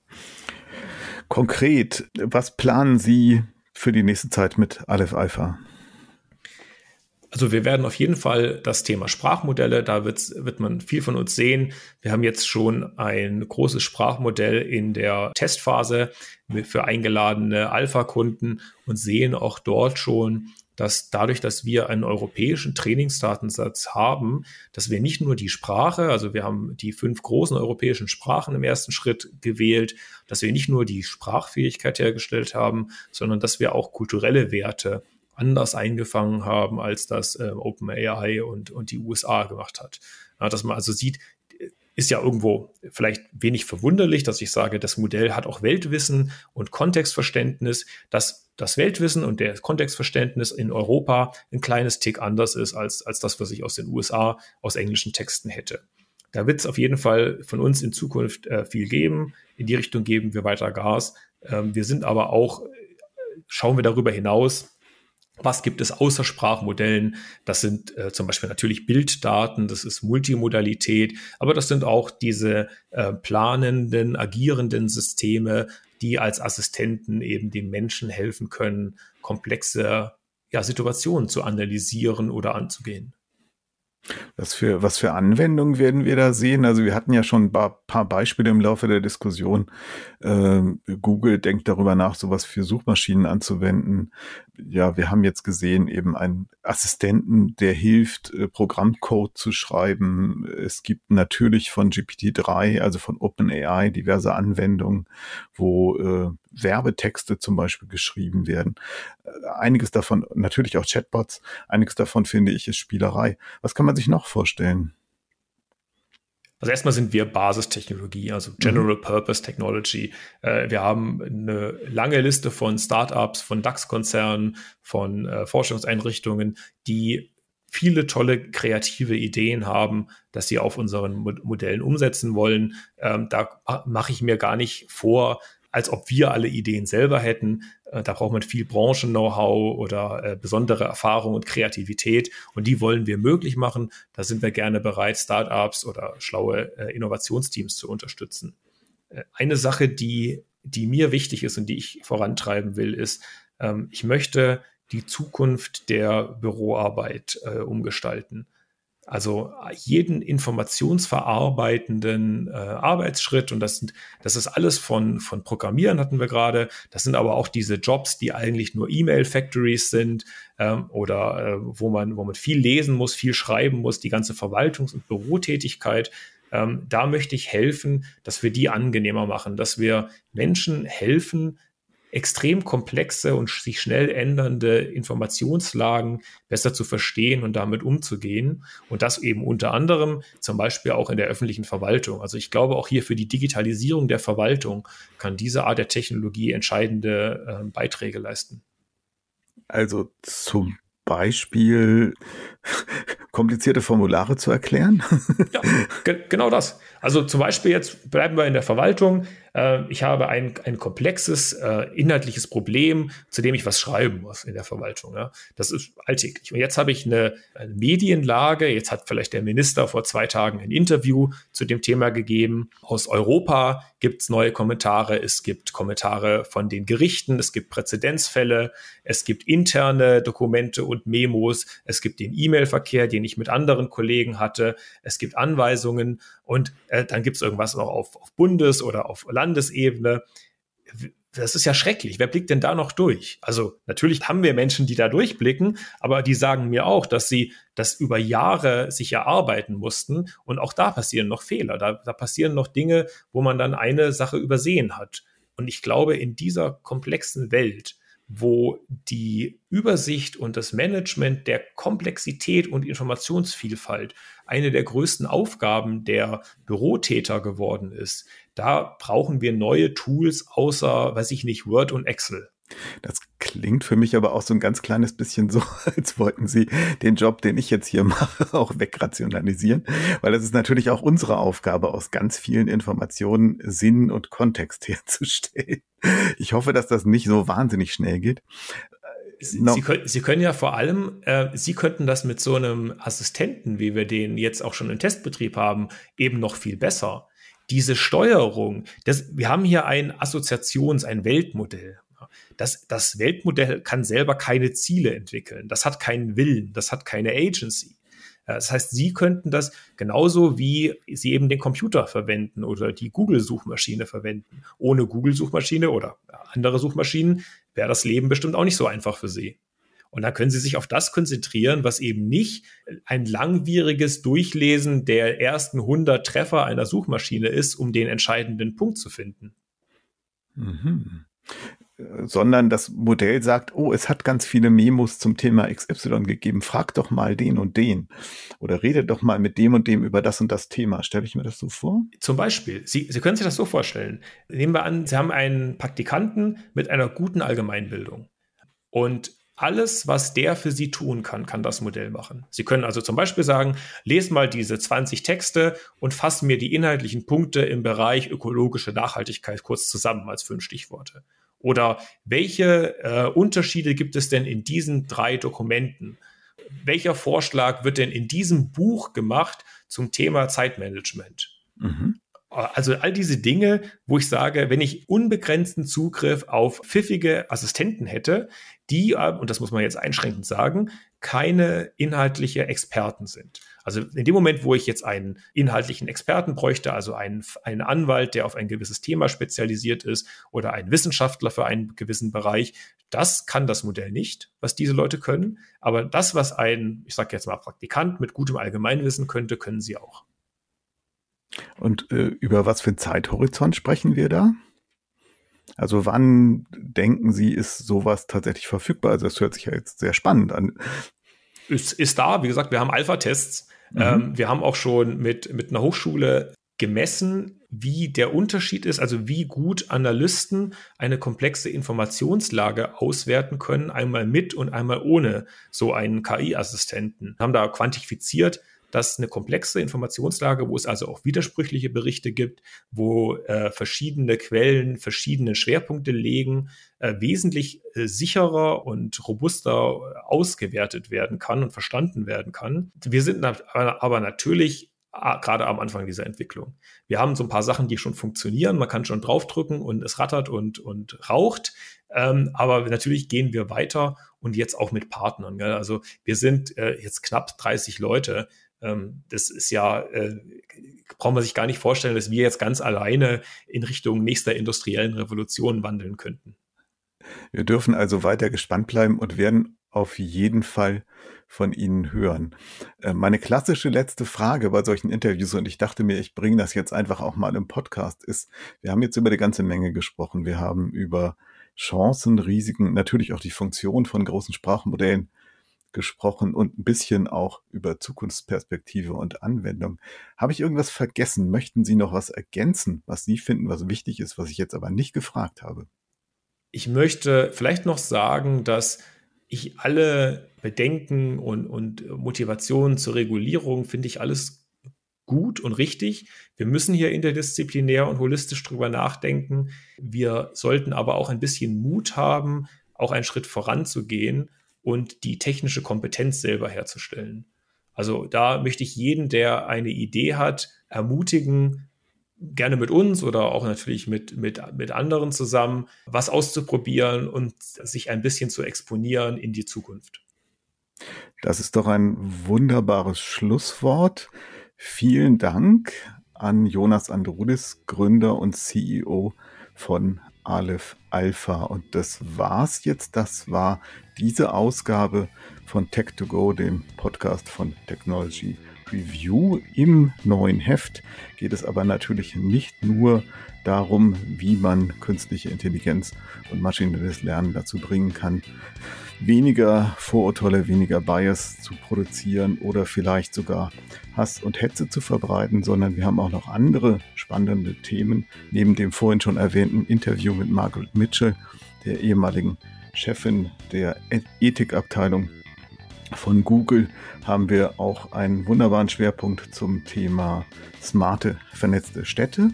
C: Konkret, was planen Sie für die nächste Zeit mit Aleph Alpha?
D: Also wir werden auf jeden Fall das Thema Sprachmodelle, da wird, wird man viel von uns sehen. Wir haben jetzt schon ein großes Sprachmodell in der Testphase für eingeladene Alpha-Kunden und sehen auch dort schon, dass dadurch, dass wir einen europäischen Trainingsdatensatz haben, dass wir nicht nur die Sprache, also wir haben die fünf großen europäischen Sprachen im ersten Schritt gewählt, dass wir nicht nur die Sprachfähigkeit hergestellt haben, sondern dass wir auch kulturelle Werte anders eingefangen haben, als das äh, OpenAI und, und die USA gemacht hat. Ja, dass man also sieht, ist ja irgendwo vielleicht wenig verwunderlich, dass ich sage, das Modell hat auch Weltwissen und Kontextverständnis, dass das Weltwissen und der Kontextverständnis in Europa ein kleines Tick anders ist als, als das, was ich aus den USA aus englischen Texten hätte. Da wird es auf jeden Fall von uns in Zukunft äh, viel geben. In die Richtung geben wir weiter Gas. Ähm, wir sind aber auch, schauen wir darüber hinaus, was gibt es außer Sprachmodellen? Das sind äh, zum Beispiel natürlich Bilddaten, das ist Multimodalität, aber das sind auch diese äh, planenden, agierenden Systeme, die als Assistenten eben dem Menschen helfen können, komplexe ja, Situationen zu analysieren oder anzugehen.
C: Was für, was für Anwendungen werden wir da sehen? Also wir hatten ja schon ein paar Beispiele im Laufe der Diskussion. Ähm, Google denkt darüber nach, sowas für Suchmaschinen anzuwenden. Ja, wir haben jetzt gesehen eben einen Assistenten, der hilft, äh, Programmcode zu schreiben. Es gibt natürlich von GPT-3, also von OpenAI, diverse Anwendungen, wo äh, Werbetexte zum Beispiel geschrieben werden. Äh, einiges davon, natürlich auch Chatbots, einiges davon finde ich ist Spielerei. Was kann man sich noch vorstellen?
D: Also erstmal sind wir Basistechnologie, also mhm. General. Purpose Technology. Äh, wir haben eine lange Liste von Startups, von DAX-Konzernen, von äh, Forschungseinrichtungen, die viele tolle kreative Ideen haben, dass sie auf unseren Modellen umsetzen wollen. Ähm, da mache ich mir gar nicht vor, als ob wir alle Ideen selber hätten. Äh, da braucht man viel Branchen-Know-how oder äh, besondere Erfahrung und Kreativität. Und die wollen wir möglich machen. Da sind wir gerne bereit, Startups oder schlaue äh, Innovationsteams zu unterstützen. Eine Sache, die, die mir wichtig ist und die ich vorantreiben will, ist, ähm, ich möchte die Zukunft der Büroarbeit umgestalten. Also jeden informationsverarbeitenden äh, Arbeitsschritt und das sind, das ist alles von, von Programmieren hatten wir gerade. Das sind aber auch diese Jobs, die eigentlich nur E-Mail-Factories sind ähm, oder äh, wo man, wo man viel lesen muss, viel schreiben muss, die ganze Verwaltungs- und Bürotätigkeit. Ähm, da möchte ich helfen, dass wir die angenehmer machen, dass wir Menschen helfen, extrem komplexe und sich schnell ändernde Informationslagen besser zu verstehen und damit umzugehen. Und das eben unter anderem zum Beispiel auch in der öffentlichen Verwaltung. Also ich glaube, auch hier für die Digitalisierung der Verwaltung kann diese Art der Technologie entscheidende äh, Beiträge leisten.
C: Also zum Beispiel komplizierte Formulare zu erklären?
D: ja, ge genau das. Also zum Beispiel jetzt bleiben wir in der Verwaltung. Äh, ich habe ein, ein komplexes äh, inhaltliches Problem, zu dem ich was schreiben muss in der Verwaltung. Ja. Das ist alltäglich. Und jetzt habe ich eine, eine Medienlage. Jetzt hat vielleicht der Minister vor zwei Tagen ein Interview zu dem Thema gegeben. Aus Europa gibt es neue Kommentare. Es gibt Kommentare von den Gerichten. Es gibt Präzedenzfälle. Es gibt interne Dokumente und Memos. Es gibt den E-Mail-Verkehr, den ich mit anderen Kollegen hatte. Es gibt Anweisungen. Und äh, dann gibt es irgendwas noch auf, auf Bundes- oder auf Landesebene. Das ist ja schrecklich. Wer blickt denn da noch durch? Also natürlich haben wir Menschen, die da durchblicken, aber die sagen mir auch, dass sie das über Jahre sich erarbeiten mussten und auch da passieren noch Fehler. Da, da passieren noch Dinge, wo man dann eine Sache übersehen hat. Und ich glaube, in dieser komplexen Welt wo die Übersicht und das Management der Komplexität und Informationsvielfalt eine der größten Aufgaben der Bürotäter geworden ist. Da brauchen wir neue Tools außer, weiß ich nicht, Word und Excel.
C: Das klingt für mich aber auch so ein ganz kleines bisschen so, als wollten Sie den Job, den ich jetzt hier mache, auch wegrationalisieren, weil das ist natürlich auch unsere Aufgabe, aus ganz vielen Informationen Sinn und Kontext herzustellen. Ich hoffe, dass das nicht so wahnsinnig schnell geht.
D: Sie, no. Sie, können, Sie können ja vor allem, äh, Sie könnten das mit so einem Assistenten, wie wir den jetzt auch schon im Testbetrieb haben, eben noch viel besser. Diese Steuerung, das, wir haben hier ein Assoziations-, ein Weltmodell. Das, das Weltmodell kann selber keine Ziele entwickeln. Das hat keinen Willen. Das hat keine Agency. Das heißt, Sie könnten das genauso wie Sie eben den Computer verwenden oder die Google-Suchmaschine verwenden. Ohne Google-Suchmaschine oder andere Suchmaschinen wäre das Leben bestimmt auch nicht so einfach für Sie. Und dann können Sie sich auf das konzentrieren, was eben nicht ein langwieriges Durchlesen der ersten 100 Treffer einer Suchmaschine ist, um den entscheidenden Punkt zu finden.
C: Mhm sondern das Modell sagt, oh, es hat ganz viele Memos zum Thema XY gegeben, frag doch mal den und den oder rede doch mal mit dem und dem über das und das Thema. Stelle ich mir das so vor?
D: Zum Beispiel, Sie, Sie können sich das so vorstellen. Nehmen wir an, Sie haben einen Praktikanten mit einer guten Allgemeinbildung und alles, was der für Sie tun kann, kann das Modell machen. Sie können also zum Beispiel sagen, lese mal diese 20 Texte und fasse mir die inhaltlichen Punkte im Bereich ökologische Nachhaltigkeit kurz zusammen als fünf Stichworte. Oder welche äh, Unterschiede gibt es denn in diesen drei Dokumenten? Welcher Vorschlag wird denn in diesem Buch gemacht zum Thema Zeitmanagement? Mhm. Also all diese Dinge, wo ich sage, wenn ich unbegrenzten Zugriff auf pfiffige Assistenten hätte, die, äh, und das muss man jetzt einschränkend sagen, keine inhaltliche Experten sind. Also in dem Moment, wo ich jetzt einen inhaltlichen Experten bräuchte, also einen, einen Anwalt, der auf ein gewisses Thema spezialisiert ist oder einen Wissenschaftler für einen gewissen Bereich, das kann das Modell nicht, was diese Leute können. Aber das, was ein, ich sage jetzt mal, Praktikant mit gutem Allgemeinwissen könnte, können sie auch.
C: Und äh, über was für einen Zeithorizont sprechen wir da? Also wann denken Sie, ist sowas tatsächlich verfügbar? Also das hört sich ja jetzt sehr spannend an.
D: Ist, ist da, wie gesagt, wir haben Alpha-Tests. Mhm. Ähm, wir haben auch schon mit, mit einer Hochschule gemessen, wie der Unterschied ist, also wie gut Analysten eine komplexe Informationslage auswerten können, einmal mit und einmal ohne so einen KI-Assistenten. Haben da quantifiziert, dass eine komplexe Informationslage, wo es also auch widersprüchliche Berichte gibt, wo äh, verschiedene Quellen verschiedene Schwerpunkte legen, äh, wesentlich äh, sicherer und robuster ausgewertet werden kann und verstanden werden kann. Wir sind aber natürlich gerade am Anfang dieser Entwicklung. Wir haben so ein paar Sachen, die schon funktionieren. Man kann schon draufdrücken und es rattert und, und raucht. Ähm, aber natürlich gehen wir weiter und jetzt auch mit Partnern. Gell? Also wir sind äh, jetzt knapp 30 Leute. Ähm, das ist ja, äh, braucht man sich gar nicht vorstellen, dass wir jetzt ganz alleine in Richtung nächster industriellen Revolution wandeln könnten.
C: Wir dürfen also weiter gespannt bleiben und werden auf jeden Fall von Ihnen hören. Äh, meine klassische letzte Frage bei solchen Interviews, und ich dachte mir, ich bringe das jetzt einfach auch mal im Podcast, ist, wir haben jetzt über eine ganze Menge gesprochen. Wir haben über Chancen, Risiken, natürlich auch die Funktion von großen Sprachmodellen gesprochen und ein bisschen auch über Zukunftsperspektive und Anwendung. Habe ich irgendwas vergessen? Möchten Sie noch was ergänzen, was Sie finden, was wichtig ist, was ich jetzt aber nicht gefragt habe?
D: Ich möchte vielleicht noch sagen, dass ich alle Bedenken und, und Motivationen zur Regulierung finde ich alles gut und richtig. Wir müssen hier interdisziplinär und holistisch drüber nachdenken. Wir sollten aber auch ein bisschen Mut haben, auch einen Schritt voranzugehen und die technische Kompetenz selber herzustellen. Also da möchte ich jeden, der eine Idee hat, ermutigen, gerne mit uns oder auch natürlich mit, mit, mit anderen zusammen, was auszuprobieren und sich ein bisschen zu exponieren in die Zukunft.
C: Das ist doch ein wunderbares Schlusswort. Vielen Dank an Jonas Andrudis, Gründer und CEO von Aleph Alpha. Und das war's jetzt. Das war diese Ausgabe von Tech2Go, dem Podcast von Technology Review. Im neuen Heft geht es aber natürlich nicht nur darum, wie man künstliche Intelligenz und maschinelles Lernen dazu bringen kann, weniger Vorurteile, weniger Bias zu produzieren oder vielleicht sogar Hass und Hetze zu verbreiten, sondern wir haben auch noch andere spannende Themen. Neben dem vorhin schon erwähnten Interview mit Margaret Mitchell, der ehemaligen Chefin der Ethikabteilung von Google haben wir auch einen wunderbaren Schwerpunkt zum Thema smarte, vernetzte Städte,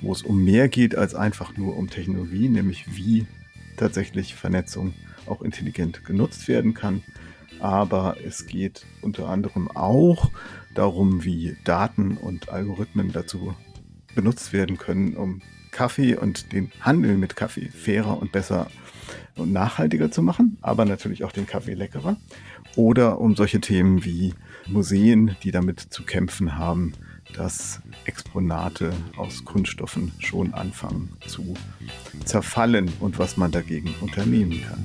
C: wo es um mehr geht als einfach nur um Technologie, nämlich wie tatsächlich Vernetzung auch intelligent genutzt werden kann. Aber es geht unter anderem auch darum, wie Daten und Algorithmen dazu benutzt werden können, um Kaffee und den Handel mit Kaffee fairer und besser und nachhaltiger zu machen, aber natürlich auch den Kaffee leckerer. Oder um solche Themen wie Museen, die damit zu kämpfen haben, dass Exponate aus Kunststoffen schon anfangen zu zerfallen und was man dagegen unternehmen kann.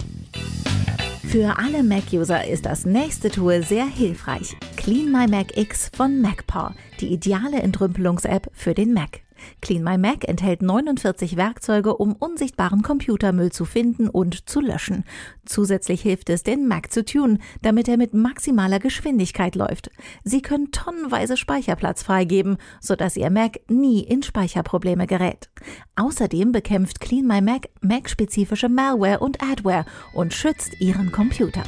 B: Für alle Mac-User ist das nächste Tool sehr hilfreich. Clean My Mac X von MacPaw, die ideale Entrümpelungs-App für den Mac. Clean My Mac enthält 49 Werkzeuge, um unsichtbaren Computermüll zu finden und zu löschen. Zusätzlich hilft es, den Mac zu tunen, damit er mit maximaler Geschwindigkeit läuft. Sie können tonnenweise Speicherplatz freigeben, sodass Ihr Mac nie in Speicherprobleme gerät. Außerdem bekämpft Clean My Mac Mac-spezifische Malware und Adware und schützt Ihren Computer.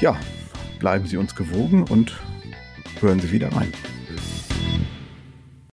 C: Ja, bleiben Sie uns gewogen und hören Sie wieder rein.